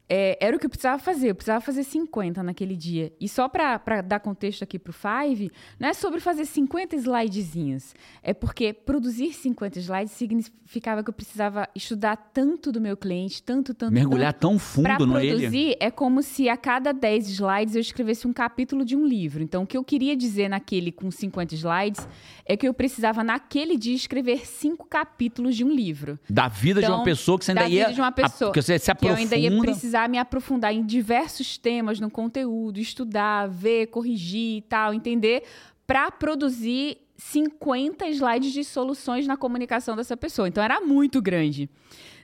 é, era o que eu precisava fazer. Eu precisava fazer 50 naquele dia. E só pra dar contexto aqui pro Five, não é sobre fazer 50 slidezinhos. É porque produzir 50 slides significava que eu precisava estudar tanto do meu cliente, tanto, tanto, mergulhar tão fundo no ele. produzir, é como se a cada 10 slides eu escrevesse um capítulo de um livro. Então, o que eu queria dizer naquele com 50 slides é que eu precisava, naquele dia, escrever cinco capítulos de um livro. Da vida de uma Então, pessoa que você ainda da ia. vida de uma pessoa, a- que você se Que eu aprofunda. ainda ia precisar me aprofundar em diversos temas no conteúdo, estudar, ver, corrigir e tal, entender, para produzir 50 slides de soluções na comunicação dessa pessoa. Então era muito grande.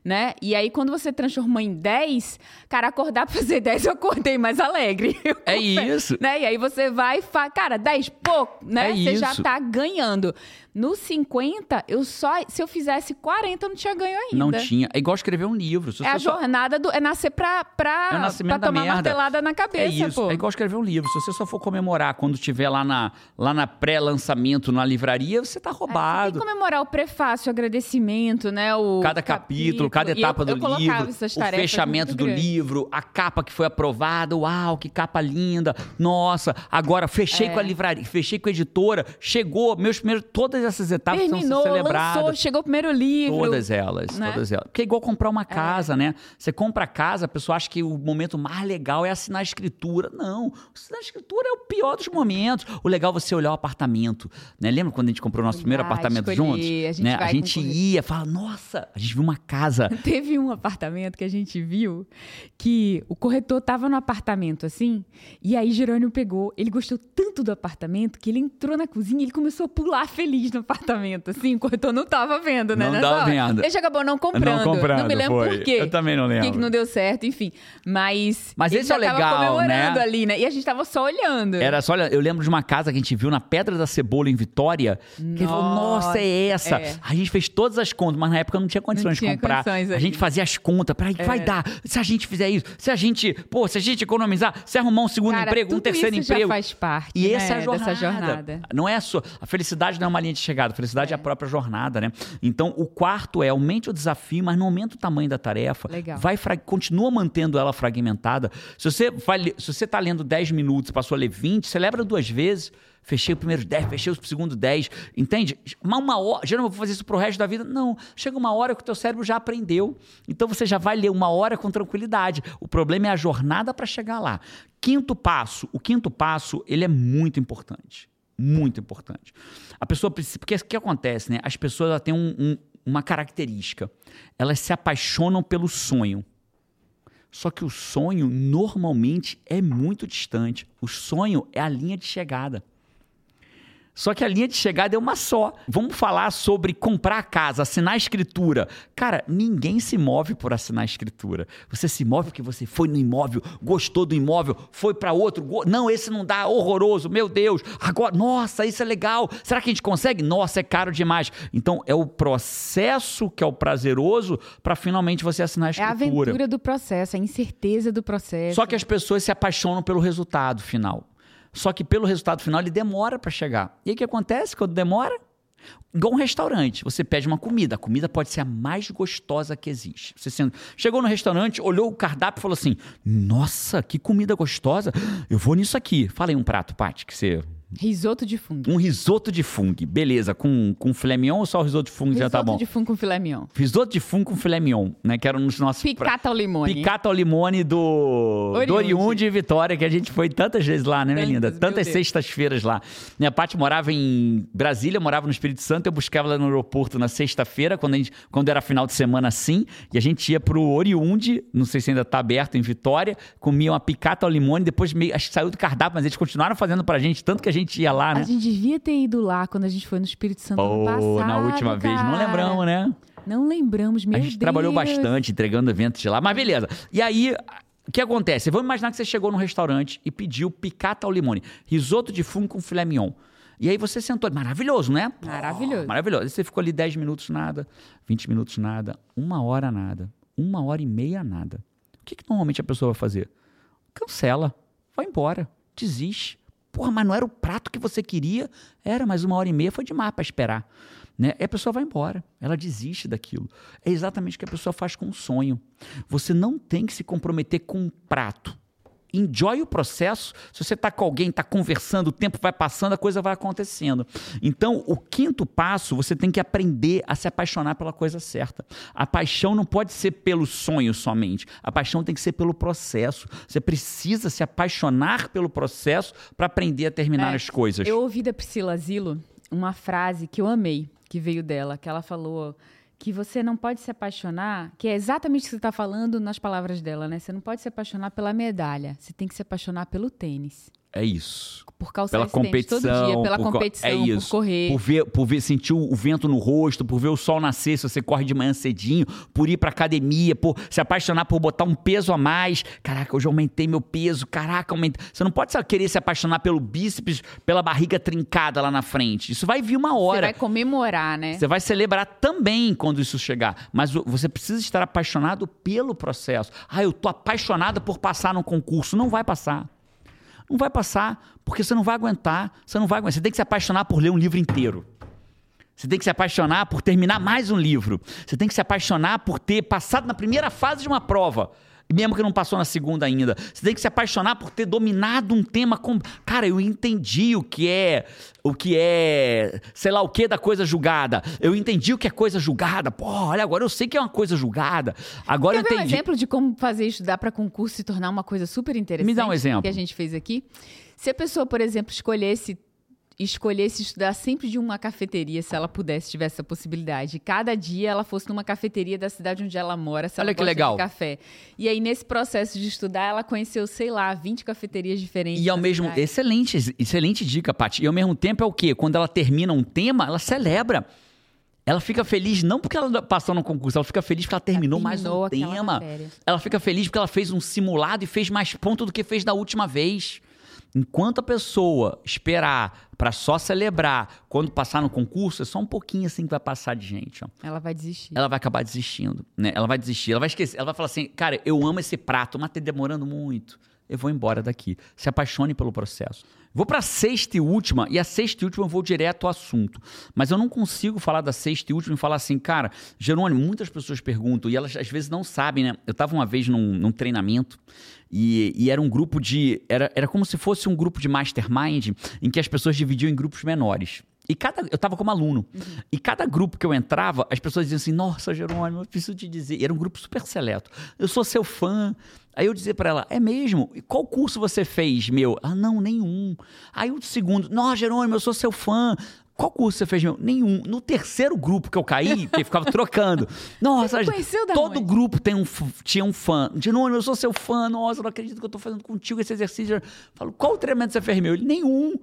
Né? E aí, quando você transformou em 10, cara, acordar pra fazer 10, eu acordei mais alegre. É isso. Né? E aí você vai e fala, cara, 10, pô, né? É você já isso. tá ganhando. No 50, eu só. Se eu fizesse 40, eu não tinha ganho ainda. Não tinha. É igual escrever um livro. Se É a só- jornada do. É nascer pra, pra, É pra tomar da merda. martelada na É cabeça, isso. pô. É igual escrever um livro. Se você só for comemorar quando estiver lá na, lá na pré-lançamento na livraria, você tá É, Você tem roubado. que comemorar o prefácio, o agradecimento, né? O Cada capítulo, cada E eu- etapa eu do colocava livro, o fechamento do grandes. livro, a capa que foi aprovada, uau, que capa linda, nossa, agora fechei É. com a livraria, fechei com a editora, chegou, meus primeiros, todas essas etapas Terminou, são celebradas. lançou, chegou o primeiro livro. Todas elas, né? todas elas. Porque é igual comprar uma casa, né? Você compra a casa, a pessoa acha que o momento mais legal é assinar a escritura. Não, assinar a escritura é o pior dos momentos. O legal é você olhar o apartamento, né? Lembra quando a gente comprou o nosso primeiro Olhar, apartamento escolher, juntos? a gente né? a gente ia, fala, nossa, a gente viu uma casa. Teve um apartamento que a gente viu que o corretor tava no apartamento assim, e aí Jerônimo pegou, ele gostou tanto do apartamento que ele entrou na cozinha e ele começou a pular feliz no apartamento, assim, corretor não tava vendo, né? Não tava vendo. Ele acabou não comprando. Não comprando, me lembro foi. por quê. Eu também não Por que lembro. que não deu certo, enfim. Mas Mas esse é legal, comemorando né? ali, né? E a gente tava só olhando. Era só, olha, eu lembro de uma casa que a gente viu na Pedra da Cebola, em Vitória. Que ele falou, nossa, é essa. é. A gente fez todas as contas, mas na época não tinha condições tinha de comprar. condições a gente fazia as contas, peraí, que vai dar? Se a gente fizer isso, se a gente, pô, se a gente economizar, se arrumar um segundo Cara, emprego, um terceiro isso emprego. já faz parte, E né, essa é a jornada. dessa jornada. Não é a sua. A felicidade não é uma linha de chegada, a felicidade é, a própria jornada, né? Então, o quarto é aumente o desafio, mas não aumenta o tamanho da tarefa. Legal. Vai continua mantendo ela fragmentada. Se você vai, se você tá lendo 10 minutos, passou a ler 20, celebra duas vezes. Fechei o primeiro 10, fechei o segundo 10, entende? Mas uma hora, já não vou fazer isso pro resto da vida. Não, chega uma hora que o teu cérebro já aprendeu. Então você já vai ler uma hora com tranquilidade. O problema é a jornada para chegar lá. Quinto passo, o quinto passo, ele é muito importante. Muito importante. A pessoa precisa. Porque o que acontece, né? As pessoas têm um- um- uma característica. Elas se apaixonam pelo sonho. Só que o sonho normalmente é muito distante. O sonho é a linha de chegada. Só que a linha de chegada é uma só. Vamos falar sobre comprar a casa, assinar a escritura. Cara, ninguém se move por assinar a escritura. Você se move porque você foi no imóvel, gostou do imóvel, foi para outro. go- Não, esse não dá, horroroso, meu Deus. Agora, nossa, isso é legal. Será que a gente consegue? Nossa, é caro demais. Então, é o processo que é o prazeroso para finalmente você assinar a É a escritura. aventura do processo, a incerteza do processo. Só que as pessoas se apaixonam pelo resultado final. Só que pelo resultado final ele demora para chegar. E aí o que acontece quando demora? Igual um restaurante, você pede uma comida, a comida pode ser a mais gostosa que existe. Você sendo- chegou no restaurante, olhou o cardápio e falou assim: Nossa, que comida gostosa! Eu vou nisso aqui. Fala aí um prato, Paty, que você. Risoto de fungo. Um risoto de fungo, beleza, com, com filé mignon ou só o risoto de fungo já tá Risoto bom? de fungo com filé mignon. Risoto de fungo com filé mignon, né? Que era um dos nossos. pra- Picata ao limone. Picata ao limone do Oriunde. do Oriunde e Vitória, que a gente foi tantas vezes lá, né, minha linda? Tantas sextas-feiras lá. Minha Paty morava em Brasília, morava no Espírito Santo, eu buscava ela no aeroporto na sexta-feira, quando, gente- quando era final de semana assim, e a gente ia pro Oriunde, não sei se ainda tá aberto em Vitória, comia uma picata ao limone, depois meio, acho que saiu do cardápio, mas eles continuaram fazendo pra gente, tanto que a gente ia lá, A né? gente devia ter ido lá quando a gente foi no Espírito Santo Pô, passado. na última vez, não cara. lembramos, né? Não lembramos, meu a gente Deus. trabalhou bastante entregando eventos de lá, mas beleza. E aí, o que acontece? Vamos imaginar que você chegou num restaurante e pediu picata ao limone, risoto de fungo com filé mignon. E aí você sentou, maravilhoso, né? Maravilhoso. Maravilhoso. E você ficou ali 10 minutos nada, 20 minutos nada, uma hora nada, uma hora e meia nada. O que, que normalmente a pessoa vai fazer? Cancela, vai embora, desiste. Porra, mas não era o prato que você queria? Era, mas uma hora e meia foi demais para esperar. Né? E a pessoa vai embora, ela desiste daquilo. É exatamente o que a pessoa faz com o sonho. Você não tem que se comprometer com um prato enjoy o processo. Se você está com alguém, está conversando, o tempo vai passando, a coisa vai acontecendo. Então, o quinto passo, você tem que aprender a se apaixonar pela coisa certa. A paixão não pode ser pelo sonho somente. A paixão tem que ser pelo processo. Você precisa se apaixonar pelo processo para aprender a terminar É, as coisas. Eu ouvi da Priscila Zilo uma frase que eu amei, que veio dela, que ela falou que você não pode se apaixonar, que é exatamente o que você está falando nas palavras dela, né? Você não pode se apaixonar pela medalha, você tem que se apaixonar pelo tênis. É isso. Por calçar Pela competição. todo dia, pela por co- competição, é isso. por correr. Por ver, por ver, sentir o vento no rosto, por ver o sol nascer, se você corre de manhã cedinho, por ir pra academia, por se apaixonar por botar um peso a mais. Caraca, hoje eu aumentei meu peso. Caraca, aumentei. Você não pode só querer se apaixonar pelo bíceps, pela barriga trincada lá na frente. Isso vai vir uma Você hora. vai comemorar, né? Você vai celebrar também quando isso chegar. Mas você precisa estar apaixonado pelo processo. Ah, eu tô apaixonada por passar num concurso. Não vai passar. Não vai passar, porque você não vai aguentar. Você não vai aguentar. Você tem que se apaixonar por ler um livro inteiro. Você tem que se apaixonar por terminar mais um livro. Você tem que se apaixonar por ter passado na primeira fase de uma prova. Mesmo que não passou na segunda ainda. Você tem que se apaixonar por ter dominado um tema com. Cara, eu entendi o que é. O que é. Sei lá o que da coisa julgada. Eu entendi o que é coisa julgada. Pô, olha, agora eu sei que é uma coisa julgada. Agora Quer eu ver um entendi. exemplo de como fazer estudar para concurso se tornar uma coisa super interessante? Me dá um exemplo. Que a gente fez aqui. Se a pessoa, por exemplo, escolhesse escolhesse estudar sempre de uma cafeteria, se ela pudesse, tivesse essa possibilidade. Cada dia ela fosse numa cafeteria da cidade onde ela mora, se Olha ela que legal. de café. E aí, nesse processo de estudar, ela conheceu, sei lá, 20 cafeterias diferentes. E ao mesmo cidade. excelente, excelente dica, Paty. E ao mesmo tempo é o quê? Quando ela termina um tema, ela celebra. Ela fica feliz não porque ela passou no concurso, ela fica feliz porque ela terminou, mais terminou um aquela tema. matéria. Ela fica feliz porque ela fez um simulado e fez mais ponto do que fez da última vez. Enquanto a pessoa esperar para só celebrar quando passar no concurso, é só um pouquinho assim que vai passar de gente, ó. Ela vai desistir. Ela vai acabar desistindo, né? Ela vai desistir, ela vai esquecer, ela vai falar assim, cara, eu amo esse prato, mas tá demorando muito. Eu vou embora daqui. Se apaixone pelo processo. Vou para a sexta e última, e a sexta e última eu vou direto ao assunto. Mas eu não consigo falar da sexta e última e falar assim, cara, Jerônimo, muitas pessoas perguntam, e elas às vezes não sabem, né? Eu estava uma vez num, num treinamento, e, e era um grupo de. Era, era como se fosse um grupo de mastermind em que as pessoas dividiam em grupos menores. E cada. Eu estava como aluno. E cada grupo que eu entrava, as pessoas diziam assim: Nossa, Jerônimo, eu preciso te dizer. E era um grupo super seleto. Eu sou seu fã. Aí eu dizia para ela: É mesmo? E qual curso você fez, meu? Ah, não, nenhum. Aí o segundo: Nossa, Jerônimo, eu sou seu fã. Qual curso você fez, meu? Nenhum. No terceiro grupo que eu caí, que ficava trocando. Nossa, todo onde? grupo tem um, tinha um fã. Jerônimo, eu sou seu fã. Nossa, eu não acredito que eu tô fazendo contigo esse exercício. Eu falo, qual treinamento você fez, meu? Ele, nenhum.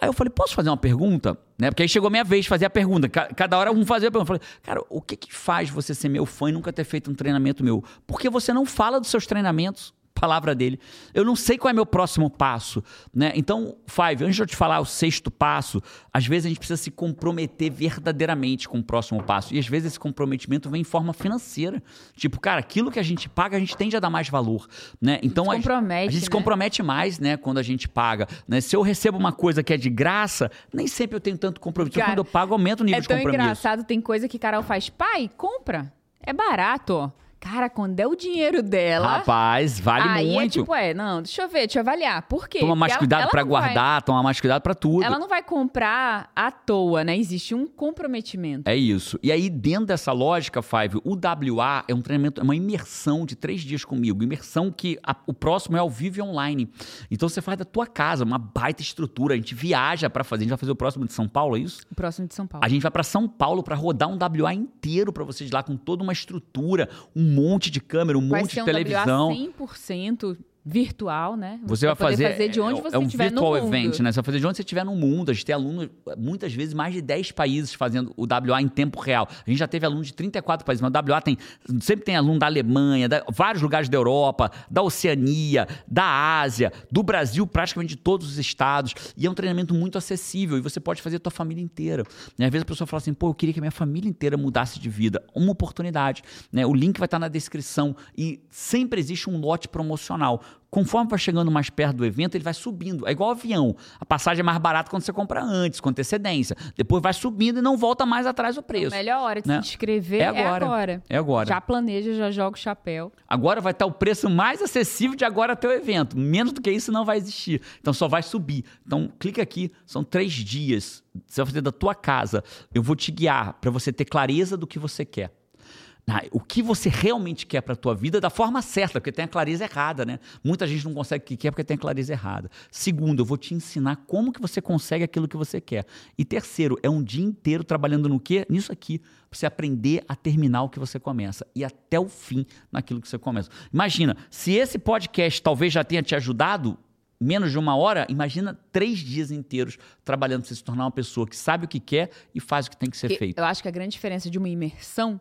Aí eu falei, posso fazer uma pergunta? Né? Porque aí chegou a minha vez de fazer a pergunta. Ca- Cada hora um fazia a pergunta. Eu falei, cara, o que que faz você ser meu fã e nunca ter feito um treinamento meu? Porque você não fala dos seus treinamentos. Palavra dele. Eu não sei qual é meu próximo passo, né? Então, Five, antes de eu te falar o sexto passo, às vezes a gente precisa se comprometer verdadeiramente com o próximo passo. E às vezes esse comprometimento vem em forma financeira. Tipo, cara, aquilo que a gente paga, a gente tende a dar mais valor, né? Então, a, compromete, a gente se né? compromete mais, né, quando a gente paga, né? Se eu recebo uma coisa que é de graça, nem sempre eu tenho tanto compromisso. Cara, quando eu pago, aumenta o nível É de tão compromisso. engraçado, tem coisa que Carol faz. Pai, compra. É barato, ó. Cara, quando é o dinheiro dela. Rapaz, vale aí muito. é tipo, é, não, deixa eu ver, deixa eu avaliar. Por quê? Toma mais Porque cuidado pra não vai- guardar, toma mais cuidado pra tudo. ela não vai comprar à toa, né? Existe um comprometimento. É isso. E aí, dentro dessa lógica, Five, o WA é um treinamento, é uma imersão de três dias comigo. Imersão que a- o próximo é ao vivo e online. Então você faz da tua casa, uma baita estrutura. A gente viaja pra fazer. A gente vai fazer o próximo de São Paulo, é isso? O próximo de São Paulo. A gente vai pra São Paulo pra rodar um WA inteiro pra vocês lá, com toda uma estrutura, um monte de câmera, um vai monte de um televisão. WA 100% virtual, né? Você, vai fazer, fazer de onde é, você é um estiver no mundo. event, né? Você vai fazer de onde você estiver no mundo. A gente tem aluno, muitas vezes, mais de 10 países fazendo o WA em tempo real. A gente já teve aluno de 34 países, mas o WA tem, sempre tem aluno da Alemanha, da, vários lugares da Europa, da Oceania, da Ásia, do Brasil, praticamente de todos os estados. E é um treinamento muito acessível e você pode fazer a tua família inteira. Né? Às vezes a pessoa fala assim, pô, eu queria que a minha família inteira mudasse de vida. Uma oportunidade. Né? O link vai estar na descrição e sempre existe um lote promocional. Conforme vai chegando mais perto do evento, ele vai subindo. É igual avião. A passagem é mais barata quando você compra antes, com antecedência. Depois vai subindo e não volta mais atrás o preço. A melhor hora de né? se inscrever É é agora. agora. É agora. Já planeja, já joga o chapéu. Agora vai estar o preço mais acessível de agora até o evento. Menos do que isso não vai existir. Então só vai subir. Então clica aqui, são três dias. Você vai fazer da tua casa. Eu vou te guiar para você ter clareza do que você quer. Ah, o que você realmente quer para a tua vida da forma certa, porque tem a clareza errada, né? Muita gente não consegue o que quer porque tem a clareza errada. Segundo, eu vou te ensinar como que você consegue aquilo que você quer. E terceiro, é um dia inteiro trabalhando no quê? Nisso aqui, pra você aprender a terminar o que você começa e até o fim naquilo que você começa. Imagina, se esse podcast talvez já tenha te ajudado, menos de uma hora, imagina três dias inteiros trabalhando para você se tornar uma pessoa que sabe o que quer e faz o que tem que ser feito. Eu acho que a grande diferença de uma imersão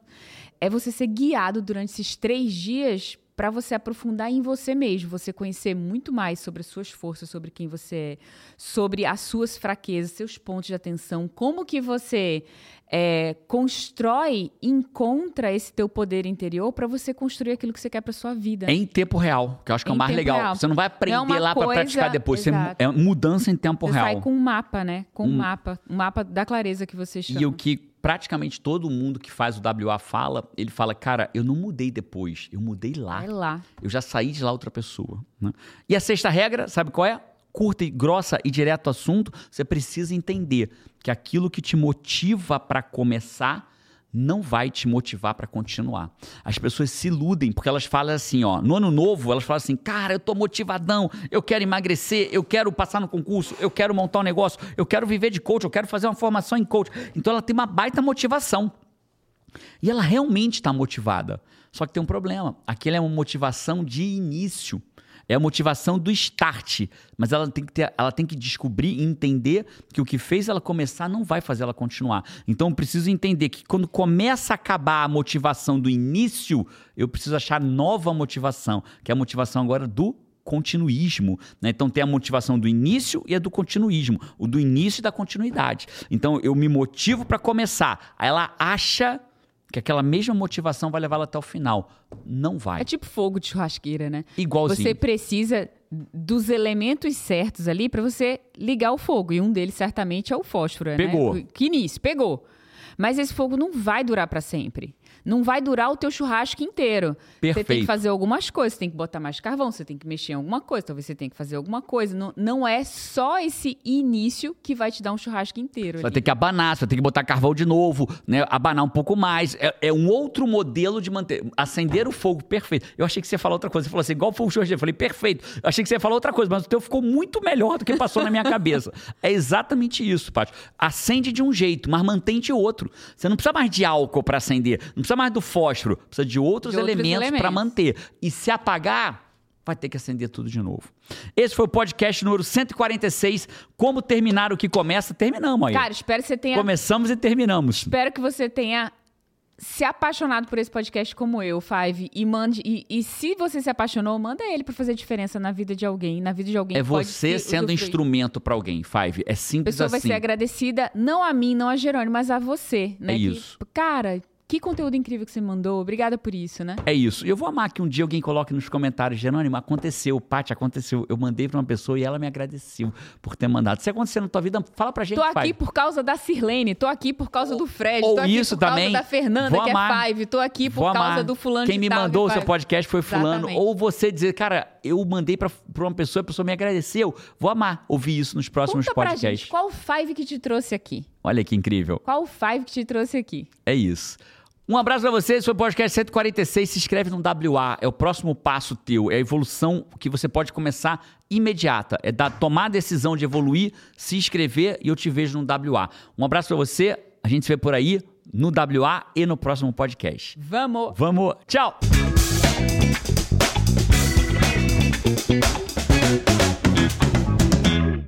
é você ser guiado durante esses três dias para você aprofundar em você mesmo, você conhecer muito mais sobre as suas forças, sobre quem você é, sobre as suas fraquezas, seus pontos de atenção, como que você é, constrói, encontra esse teu poder interior para você construir aquilo que você quer para sua vida. Em tempo real, que eu acho que é o mais legal. real. Você não vai aprender Não é lá para coisa- praticar depois. Você, é mudança em tempo Você real. sai com um mapa, né? Com um mapa, um mapa da clareza que você chama. E o que praticamente todo mundo que faz o WA fala, ele fala, cara, eu não mudei depois, eu mudei lá. Vai lá. Eu já saí de lá outra pessoa. né? E a sexta regra, sabe qual é? Curta e grossa e direto ao assunto, você precisa entender que aquilo que te motiva para começar não vai te motivar para continuar. As pessoas se iludem porque elas falam assim, ó, no ano novo, elas falam assim: "Cara, eu tô motivadão, eu quero emagrecer, eu quero passar no concurso, eu quero montar um negócio, eu quero viver de coach, eu quero fazer uma formação em coach". Então ela tem uma baita motivação. E ela realmente está motivada. Só que tem um problema. Aquilo é uma motivação de início. É a motivação do start. Mas ela tem, que ter, ela tem que descobrir e entender que o que fez ela começar não vai fazer ela continuar. Então eu preciso entender que quando começa a acabar a motivação do início, eu preciso achar nova motivação, que é a motivação agora do continuismo. Né? Então tem a motivação do início e a do continuismo. O do início e da continuidade. Então eu me motivo para começar. Aí ela acha que aquela mesma motivação vai levá-la até o final. Não vai. É tipo fogo de churrasqueira, né? Igualzinho. Você precisa dos elementos certos ali para você ligar o fogo. E um deles certamente é o fósforo, Pegou. né? O- Que início, pegou. Mas esse fogo não vai durar para sempre. Não vai durar o teu churrasco inteiro. Você tem Perfeito. que fazer algumas coisas, você tem que botar mais carvão, você tem que mexer em alguma coisa, talvez você tenha que fazer alguma coisa. Não, não é só esse início que vai te dar um churrasco inteiro. Você vai ter que abanar, você vai ter que botar carvão de novo, né? Abanar um pouco mais. É, é um outro modelo de manter. Acender o fogo perfeito. Eu achei que você ia falar outra coisa. Você falou assim, igual o fogo de churrasqueira. Eu falei, perfeito. Eu achei que você ia falar outra coisa, mas o teu ficou muito melhor do que passou na minha cabeça. É exatamente isso, Paty. Acende de um jeito, mas mantém de outro. Você não precisa mais de álcool para acender, não precisa mais do fósforo, precisa de outros, De outros elementos para elementos. manter. E se apagar, vai ter que acender tudo de novo. Esse foi o podcast número 146. Como terminar o que começa? Terminamos aí. Cara, espero que você tenha Começamos e terminamos. Espero que você tenha se apaixonado por esse podcast como eu, Five, e mande. E, e se você se apaixonou, manda ele pra fazer diferença na vida de alguém, na vida de alguém. É que você se sendo usufruir. instrumento pra alguém, Five. É A simples pessoa vai assim. ser agradecida, não a mim, não a Jerônimo, mas a você, né? É Que, isso. cara, que conteúdo incrível que você mandou. Obrigada por isso, né? É isso. Eu vou amar que um dia alguém coloque nos comentários, Jerônimo, aconteceu, Paty, aconteceu. Eu mandei pra uma pessoa e ela me agradeceu por ter mandado. Se acontecer na tua vida, fala pra gente, Tô aqui Five. por causa da Sirlene, tô aqui por causa do Fred, ou tô aqui isso por causa também. da Fernanda, Vou que amar. é Five, tô aqui por Vou causa amar. do fulano Quem me tal, mandou o seu podcast foi fulano. Exatamente. Ou você dizer, cara, eu mandei pra, pra uma pessoa, a pessoa me agradeceu. Vou amar ouvir isso nos próximos Conta pra podcasts. gente, qual o Five que te trouxe aqui? Olha que incrível. Qual o Five que te trouxe aqui? É isso. Um abraço pra vocês, esse foi o podcast 146. Se inscreve no WA, é o próximo passo teu, é a evolução que você pode começar imediata. É dar, tomar a decisão de evoluir, se inscrever e eu te vejo no WA. Um abraço pra você, a gente se vê por aí no WA e no próximo podcast. Vamos! Vamos, tchau! Thank